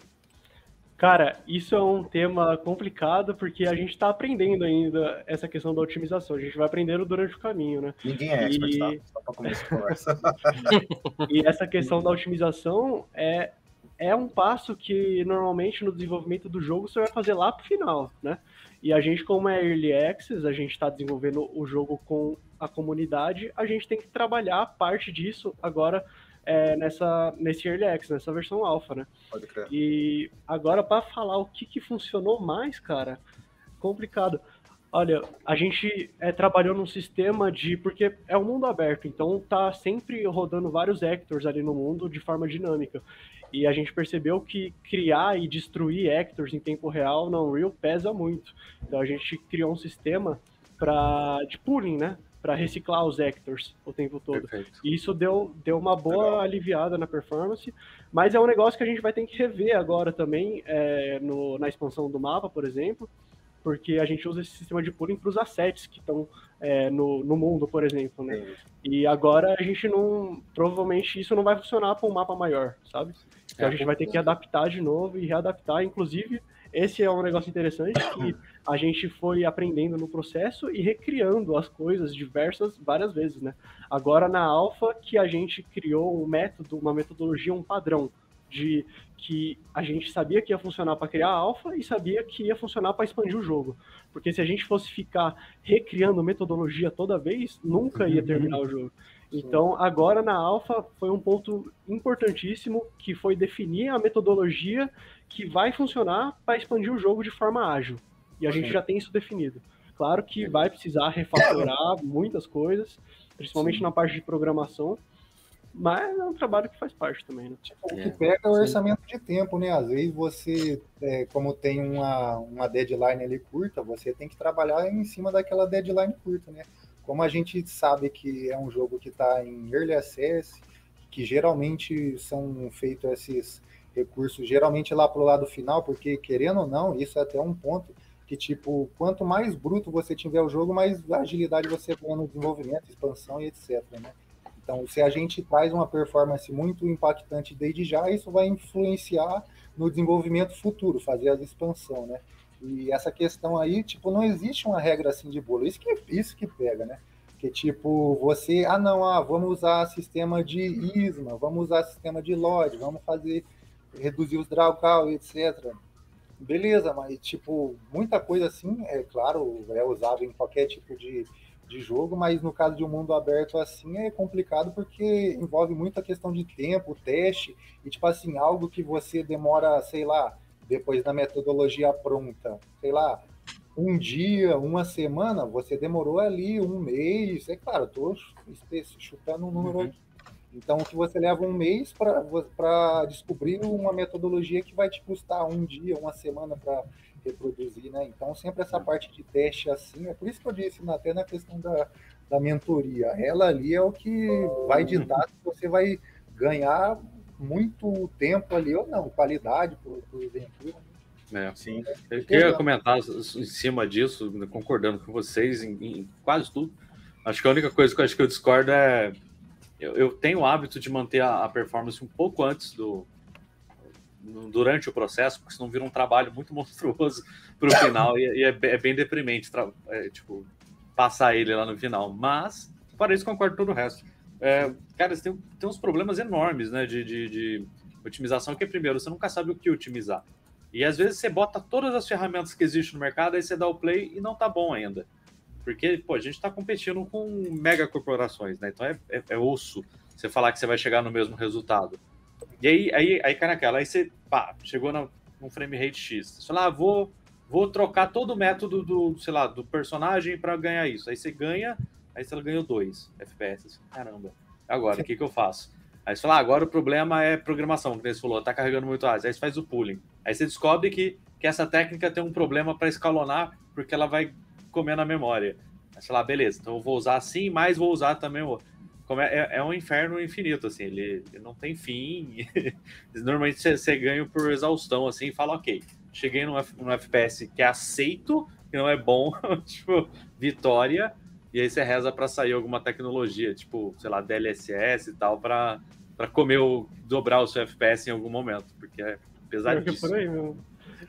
Cara, isso é um tema complicado porque a gente está aprendendo ainda essa questão da otimização. A gente vai aprendendo durante o caminho, né? Ninguém é expert, e... tá? Só para começar a conversa. <laughs> e essa questão da otimização é, é um passo que normalmente no desenvolvimento do jogo você vai fazer lá pro final, né? E a gente, como é Early Access, a gente está desenvolvendo o jogo com a comunidade, a gente tem que trabalhar parte disso agora é, nessa, nesse Early Access, nessa versão alfa, né? Pode crer. E agora, para falar o que, que funcionou mais, cara, complicado. Olha, a gente é, trabalhou num sistema de. Porque é um mundo aberto, então tá sempre rodando vários Hectors ali no mundo de forma dinâmica. E a gente percebeu que criar e destruir Hectors em tempo real na Unreal pesa muito. Então a gente criou um sistema pra, de pooling, né? Para reciclar os Hectors o tempo todo. Perfeito. E isso deu, deu uma boa Legal. aliviada na performance, mas é um negócio que a gente vai ter que rever agora também é, no, na expansão do mapa, por exemplo, porque a gente usa esse sistema de pooling para os assets que estão é, no, no mundo, por exemplo, né? E agora a gente não. Provavelmente isso não vai funcionar para um mapa maior, sabe? Então é, a gente vai ter que adaptar de novo e readaptar. Inclusive, esse é um negócio interessante que a gente foi aprendendo no processo e recriando as coisas diversas várias vezes, né? Agora na alfa que a gente criou um método, uma metodologia, um padrão de que a gente sabia que ia funcionar para criar alfa e sabia que ia funcionar para expandir o jogo. Porque se a gente fosse ficar recriando metodologia toda vez, nunca ia terminar o jogo. Então, agora na alfa foi um ponto importantíssimo que foi definir a metodologia que vai funcionar para expandir o jogo de forma ágil. E a gente já tem isso definido. Claro que vai precisar refatorar <coughs> muitas coisas, principalmente Sim. na parte de programação, mas é um trabalho que faz parte também, né? Tipo, o que pega é o orçamento de tempo, né? Às vezes você, é, como tem uma, uma deadline ali curta, você tem que trabalhar em cima daquela deadline curta, né? Como a gente sabe que é um jogo que está em early access, que geralmente são feitos esses recursos, geralmente lá para o lado final, porque querendo ou não, isso é até um ponto que, tipo, quanto mais bruto você tiver o jogo, mais agilidade você ganha no desenvolvimento, expansão e etc, né? Então, se a gente traz uma performance muito impactante desde já, isso vai influenciar no desenvolvimento futuro, fazer a expansão, né? E essa questão aí, tipo, não existe uma regra assim de bolo. Isso que, isso que pega, né? Que tipo, você, ah não, ah, vamos usar sistema de ISMA, vamos usar sistema de LOD, vamos fazer, reduzir os drawcal, etc. Beleza, mas tipo, muita coisa assim, é claro, é usável em qualquer tipo de, de jogo, mas no caso de um mundo aberto assim é complicado porque envolve muita questão de tempo, teste, e tipo assim, algo que você demora, sei lá, depois da metodologia pronta, sei lá, um dia, uma semana, você demorou ali um mês, é claro, estou chutando um número uhum. aqui. Então, que você leva um mês para descobrir uma metodologia que vai te custar um dia, uma semana para reproduzir, né? Então, sempre essa parte de teste assim, é por isso que eu disse até na questão da, da mentoria. Ela ali é o que vai ditar se você vai ganhar muito tempo ali ou não, qualidade por, por ventura. É. Sim. Eu queria comentar em cima disso, concordando com vocês em, em, quase tudo. Acho que a única coisa que eu acho que eu discordo é. Eu, eu tenho o hábito de manter a, a performance um pouco antes do. durante o processo, porque senão vira um trabalho muito <laughs> monstruoso para o final e, e é, é, bem deprimente é, tipo, passar ele lá no final. Mas, para isso, concordo com todo o resto. É, cara, tem, tem uns problemas enormes né, de, de, de otimização, que primeiro, você nunca sabe o que otimizar. E às vezes você bota todas as ferramentas que existem no mercado, aí você dá o play e não tá bom ainda. Porque, pô, a gente está competindo com mega corporações, né? Então é, é, é, osso você falar que você vai chegar no mesmo resultado. E aí, aí, aí cai naquela, aí você, pá, chegou no, num frame rate X. Você fala, ah, vou, vou trocar todo o método do, sei lá, do personagem para ganhar isso. Aí você ganha, aí você ganhou dois FPS. Caramba, agora, o que, que eu faço? Aí você fala, ah, agora o problema é programação, que você falou, tá carregando muito ASIC. Aí você faz o pooling. Aí você descobre que, que essa técnica tem um problema para escalonar, porque ela vai comer na memória. Fala, ah, beleza, então eu vou usar assim, mas vou usar também o. Como é, é, é um inferno infinito, assim, ele, ele não tem fim. <laughs> Normalmente você, você, ganha por exaustão, assim, e fala, ok, cheguei num, num FPS que é aceito, que não é bom, <laughs> tipo, vitória, e aí você reza para sair alguma tecnologia, tipo, sei lá, DLSS e tal, para para comer o dobrar o seu FPS em algum momento, porque é pesadíssimo. É por aí.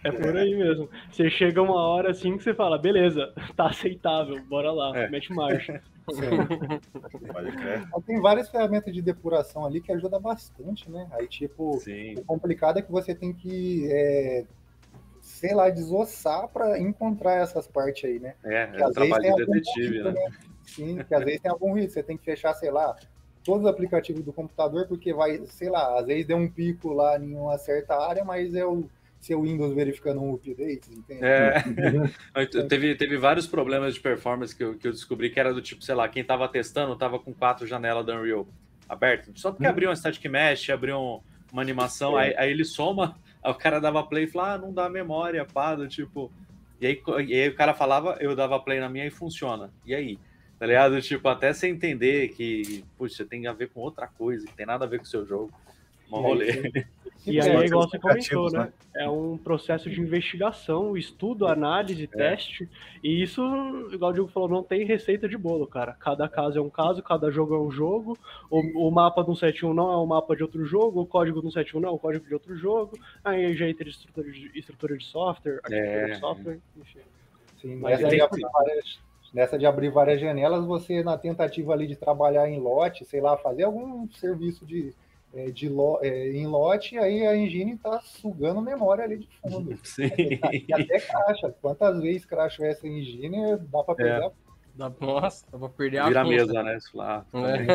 É por aí mesmo. Você chega uma hora assim que você fala, beleza, <laughs> tá aceitável, bora lá, é. mete marcha. <laughs> Tem várias ferramentas de depuração ali que ajuda bastante, né? Aí, tipo, Sim. o complicado é que você tem que, é, sei lá, desossar para encontrar essas partes aí, né? É, que é o trabalho de detetive, né? né? Sim, que às vezes tem algum risco. Você tem que fechar, sei lá, todos os aplicativos do computador, porque vai, sei lá, às vezes deu um pico lá em uma certa área, mas é o seu Windows verificando um update, entende? É. <laughs> teve, teve vários problemas de performance que eu, que eu descobri que era do tipo, sei lá, quem tava testando tava com quatro janelas da Unreal abertas, só porque hum. abriu um static mesh, abriu um, uma animação, aí, aí, ele soma, <laughs> aí o cara dava play e falava, ah, não dá memória, pá, do tipo... E aí, e aí o cara falava, eu dava play na minha e funciona. E aí? Tá ligado? Tipo, até você entender que, puxa, tem a ver com outra coisa, que tem nada a ver com o seu jogo. Um rolê. E aí, é igual você comentou, né? né? É um processo de investigação, estudo, análise, é. teste. E isso, igual o Diego falou, não tem receita de bolo, cara. Cada caso é um caso, cada jogo é um jogo. O, o mapa do 171 não é um mapa de outro jogo, o código do 171 não é um código de outro jogo. Aí já entra estrutura de, estrutura de software, arquitetura é. de software, enfim. Sim, mas, mas aí, aí, nessa de abrir várias janelas, você na tentativa ali de trabalhar em lote, sei lá, fazer algum serviço de, é, de lo, é, em lote, aí a engine está sugando memória ali de fundo. <laughs> Sim. E até caixa. Quantas vezes crashou essa engine, dá para perder é. a... Dá, nossa, dá pra perder Vira a Vira mesa, né? Lá, é.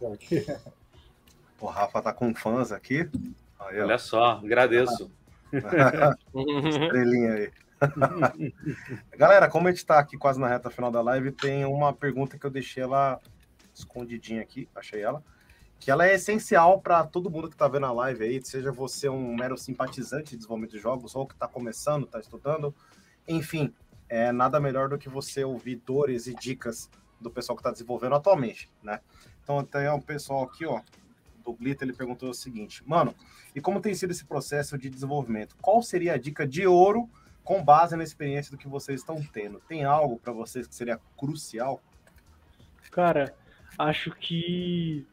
<laughs> o Rafa tá com fãs aqui. Aí, Olha só, agradeço. <laughs> Estrelinha aí. Galera, como a gente está aqui quase na reta final da live, tem uma pergunta que eu deixei ela escondidinha aqui, achei ela, que ela é essencial para todo mundo que está vendo a live aí, seja você um mero simpatizante de desenvolvimento de jogos ou que está começando, está estudando, enfim, é nada melhor do que você ouvir dores e dicas do pessoal que está desenvolvendo atualmente, né? Então tem um pessoal aqui, ó, do Glitter, ele perguntou o seguinte, mano, e como tem sido esse processo de desenvolvimento? Qual seria a dica de ouro com base na experiência do que vocês estão tendo, tem algo para vocês que seria crucial? Cara, acho que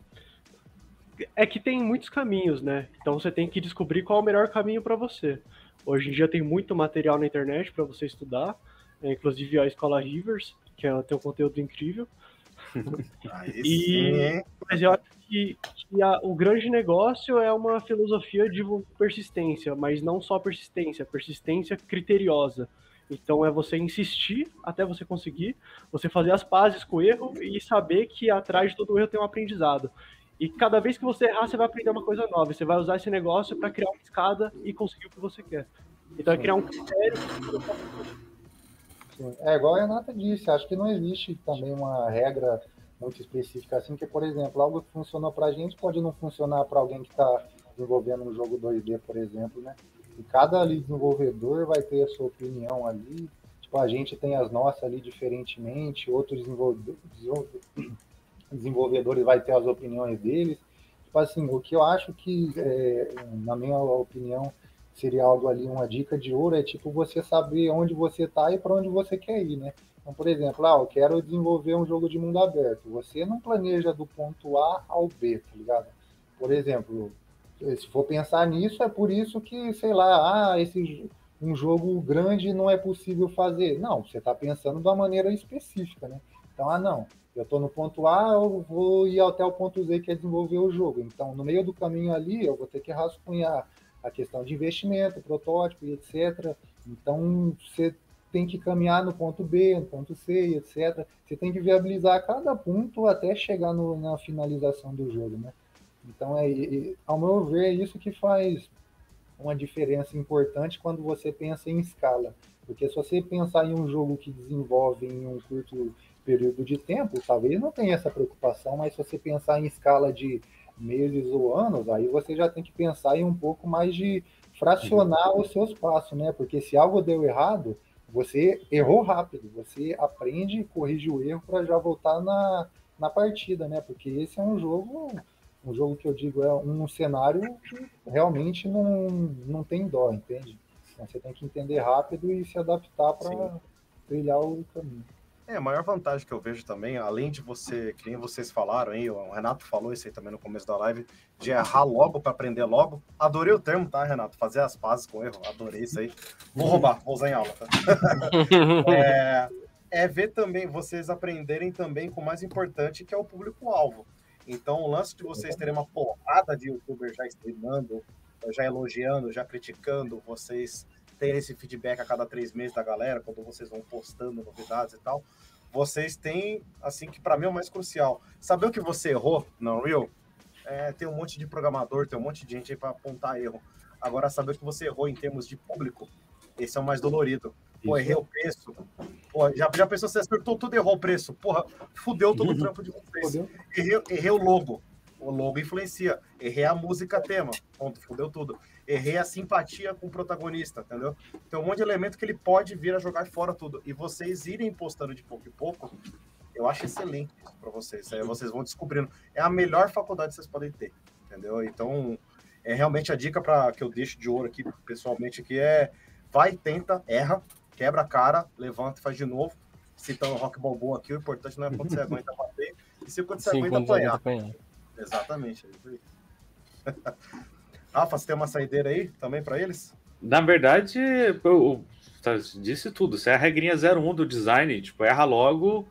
é que tem muitos caminhos, né? Então você tem que descobrir qual é o melhor caminho para você. Hoje em dia tem muito material na internet para você estudar, é, inclusive a escola Rivers, que é, tem um conteúdo incrível. <laughs> e, mas eu acho que, que a, o grande negócio é uma filosofia de persistência, mas não só persistência, persistência criteriosa. Então é você insistir até você conseguir, você fazer as pazes com o erro e saber que atrás de todo erro tem um aprendizado. E cada vez que você errar, você vai aprender uma coisa nova. Você vai usar esse negócio para criar uma escada e conseguir o que você quer. Então é criar um critério. É igual a Renata disse, acho que não existe também uma regra muito específica assim, que, por exemplo, algo que funcionou para gente pode não funcionar para alguém que está desenvolvendo um jogo 2D, por exemplo, né? E cada desenvolvedor vai ter a sua opinião ali. Tipo, a gente tem as nossas ali diferentemente, outros desenvolvedores <clears throat> vai ter as opiniões deles. Tipo assim, o que eu acho que, é, na minha opinião, seria algo ali, uma dica de ouro, é tipo você saber onde você está e para onde você quer ir, né? Então, por exemplo, ah, eu quero desenvolver um jogo de mundo aberto. Você não planeja do ponto A ao B, tá ligado? Por exemplo, se for pensar nisso, é por isso que, sei lá, ah, esse um jogo grande não é possível fazer. Não, você está pensando de uma maneira específica, né? Então, ah, não, eu estou no ponto A, eu vou ir até o ponto Z, que é desenvolver o jogo. Então, no meio do caminho ali, eu vou ter que rascunhar a questão de investimento, protótipo e etc. Então, você tem que caminhar no ponto B, no ponto C, etc. Você tem que viabilizar cada ponto até chegar no, na finalização do jogo, né? Então, é, ao meu ver, é isso que faz uma diferença importante quando você pensa em escala. Porque se você pensar em um jogo que desenvolve em um curto período de tempo, talvez não tenha essa preocupação, mas se você pensar em escala de meses ou anos, aí você já tem que pensar em um pouco mais de fracionar os seus passos, né? Porque se algo deu errado, você errou rápido, você aprende, corrige o erro para já voltar na, na partida, né? Porque esse é um jogo, um jogo que eu digo é um cenário que realmente não, não tem dó, entende? Então você tem que entender rápido e se adaptar para trilhar o caminho. É, a maior vantagem que eu vejo também, além de você, que nem vocês falaram aí, o Renato falou isso aí também no começo da live, de errar logo para aprender logo. Adorei o termo, tá, Renato? Fazer as pazes com erro, adorei isso aí. Vou roubar, vou usar em aula, tá? <laughs> é, é ver também, vocês aprenderem também com o mais importante, que é o público-alvo. Então, o lance de vocês terem uma porrada de youtuber já streamando, já elogiando, já criticando, vocês ter esse feedback a cada três meses da galera, quando vocês vão postando novidades e tal. Vocês têm, assim, que para mim é o mais crucial. Saber o que você errou na Unreal, é, tem um monte de programador, tem um monte de gente aí para apontar erro. Agora, saber o que você errou em termos de público, esse é o mais dolorido. Pô, errei o preço. Pô, já, já pensou, você acertou tudo, errou o preço. Porra, fudeu todo o trampo de vocês. Errei, errei o logo. O logo influencia. Errei a música tema. Ponto, fudeu tudo errei a simpatia com o protagonista, entendeu? Tem um monte de elemento que ele pode vir a jogar fora tudo. E vocês irem postando de pouco em pouco, eu acho excelente para vocês. Aí vocês vão descobrindo. É a melhor faculdade que vocês podem ter, entendeu? Então, é realmente a dica para que eu deixo de ouro aqui pessoalmente que é vai, tenta, erra, quebra a cara, levanta e faz de novo. Citando o Rock Balboa aqui, o importante não é quando você aguenta bater, e sim quando você sim, aguenta apanhar. apanhar. Exatamente. É <laughs> Rafa, você tem uma saideira aí também para eles? Na verdade, eu, eu, disse tudo. Isso é a regrinha 01 do design. Tipo, erra logo.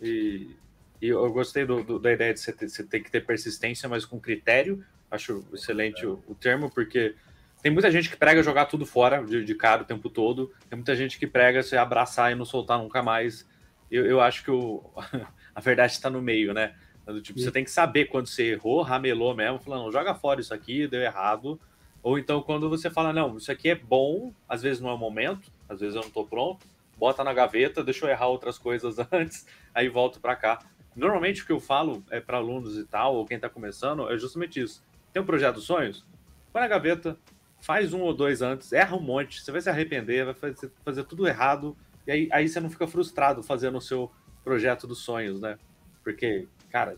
E, e eu gostei do, do, da ideia de você ter, você ter que ter persistência, mas com critério. Acho excelente é. o, o, termo, porque tem muita gente que prega jogar tudo fora de, de cara o tempo todo. Tem muita gente que prega se abraçar e não soltar nunca mais. Eu, eu acho que o, <laughs> a verdade está no meio, né? Tipo, você tem que saber quando você errou, ramelou mesmo, falando, joga fora isso aqui, deu errado. Ou então quando você fala, não, isso aqui é bom, às vezes não é o momento, às vezes eu não tô pronto, bota na gaveta, deixa eu errar outras coisas <laughs> antes, aí volto para cá. Normalmente o que eu falo é para alunos e tal, ou quem tá começando, é justamente isso. Tem um projeto de sonhos? Põe na gaveta, faz um ou dois antes, erra um monte, você vai se arrepender, vai fazer, fazer tudo errado, e aí, aí você não fica frustrado fazendo o seu projeto dos sonhos, né? Porque cara,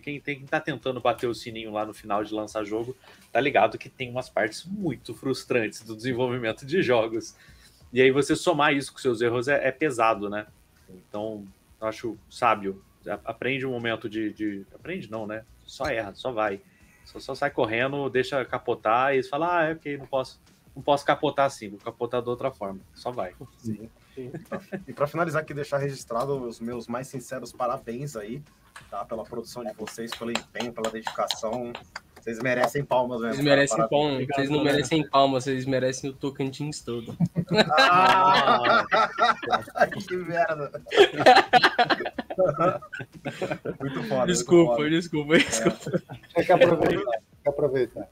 quem, quem tá tentando bater o sininho lá no final de lançar jogo, tá ligado que tem umas partes muito frustrantes do desenvolvimento de jogos. E aí você somar isso com seus erros é, é pesado, né? Então, eu acho sábio. Aprende um momento de, de, Aprende não, né? Só erra, só vai. Só, só sai correndo, deixa capotar e fala, ah, é ok, não posso, não posso capotar assim, vou capotar de outra forma. Só vai. Sim. Sim. E para finalizar aqui, deixar registrado os meus mais sinceros parabéns aí tá? Pela produção de vocês, pelo empenho, pela dedicação. Vocês merecem palmas mesmo. Vocês merecem palmas. Vocês não merecem palmas, vocês merecem o Tocantins todo. Ah, <laughs> que merda. <laughs> <laughs> muito foda. Desculpa, muito foda. desculpa, desculpa. É. Que aproveitar. Que aproveitar.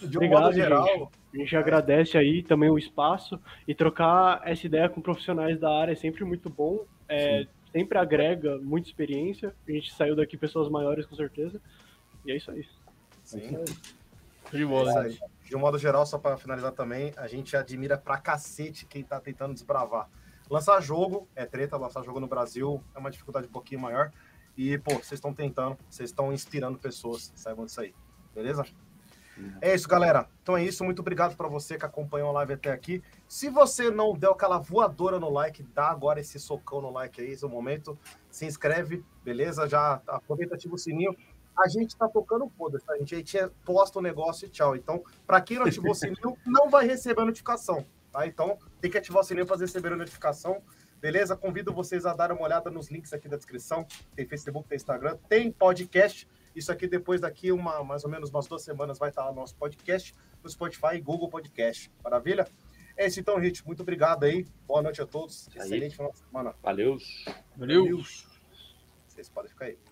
De um Obrigado, modo geral. Gente. A gente agradece aí também o espaço e trocar essa ideia com profissionais da área é sempre muito bom. É, sempre agrega muita experiência. A gente saiu daqui pessoas maiores, com certeza. E é isso aí. Sim. É de bola, é De um modo geral, só para finalizar também, a gente admira pra cacete quem tá tentando desbravar. Lançar jogo é treta, lançar jogo no Brasil é uma dificuldade um pouquinho maior. E, pô, vocês estão tentando, vocês estão inspirando pessoas, saibam disso aí. Beleza? É isso, galera. Então é isso. Muito obrigado para você que acompanhou a live até aqui. Se você não deu aquela voadora no like, dá agora esse socão no like aí, esse é o momento. Se inscreve, beleza? Já aproveita, ativa o sininho. A gente tá tocando foda-se, tá? a gente, a gente posta o negócio e tchau. Então, para quem não ativou o <laughs> sininho, não vai receber a notificação, tá? Então, tem que ativar o sininho para receber a notificação. Beleza? Convido vocês a dar uma olhada nos links aqui da descrição. Tem Facebook, tem Instagram, tem podcast. Isso aqui depois daqui uma mais ou menos umas duas semanas vai estar lá no nosso podcast no Spotify e Google Podcast. Maravilha? É isso então, Rit. Muito obrigado aí. Boa noite a todos. Excelente final de semana. Valeu. Valeu. Vocês podem ficar aí.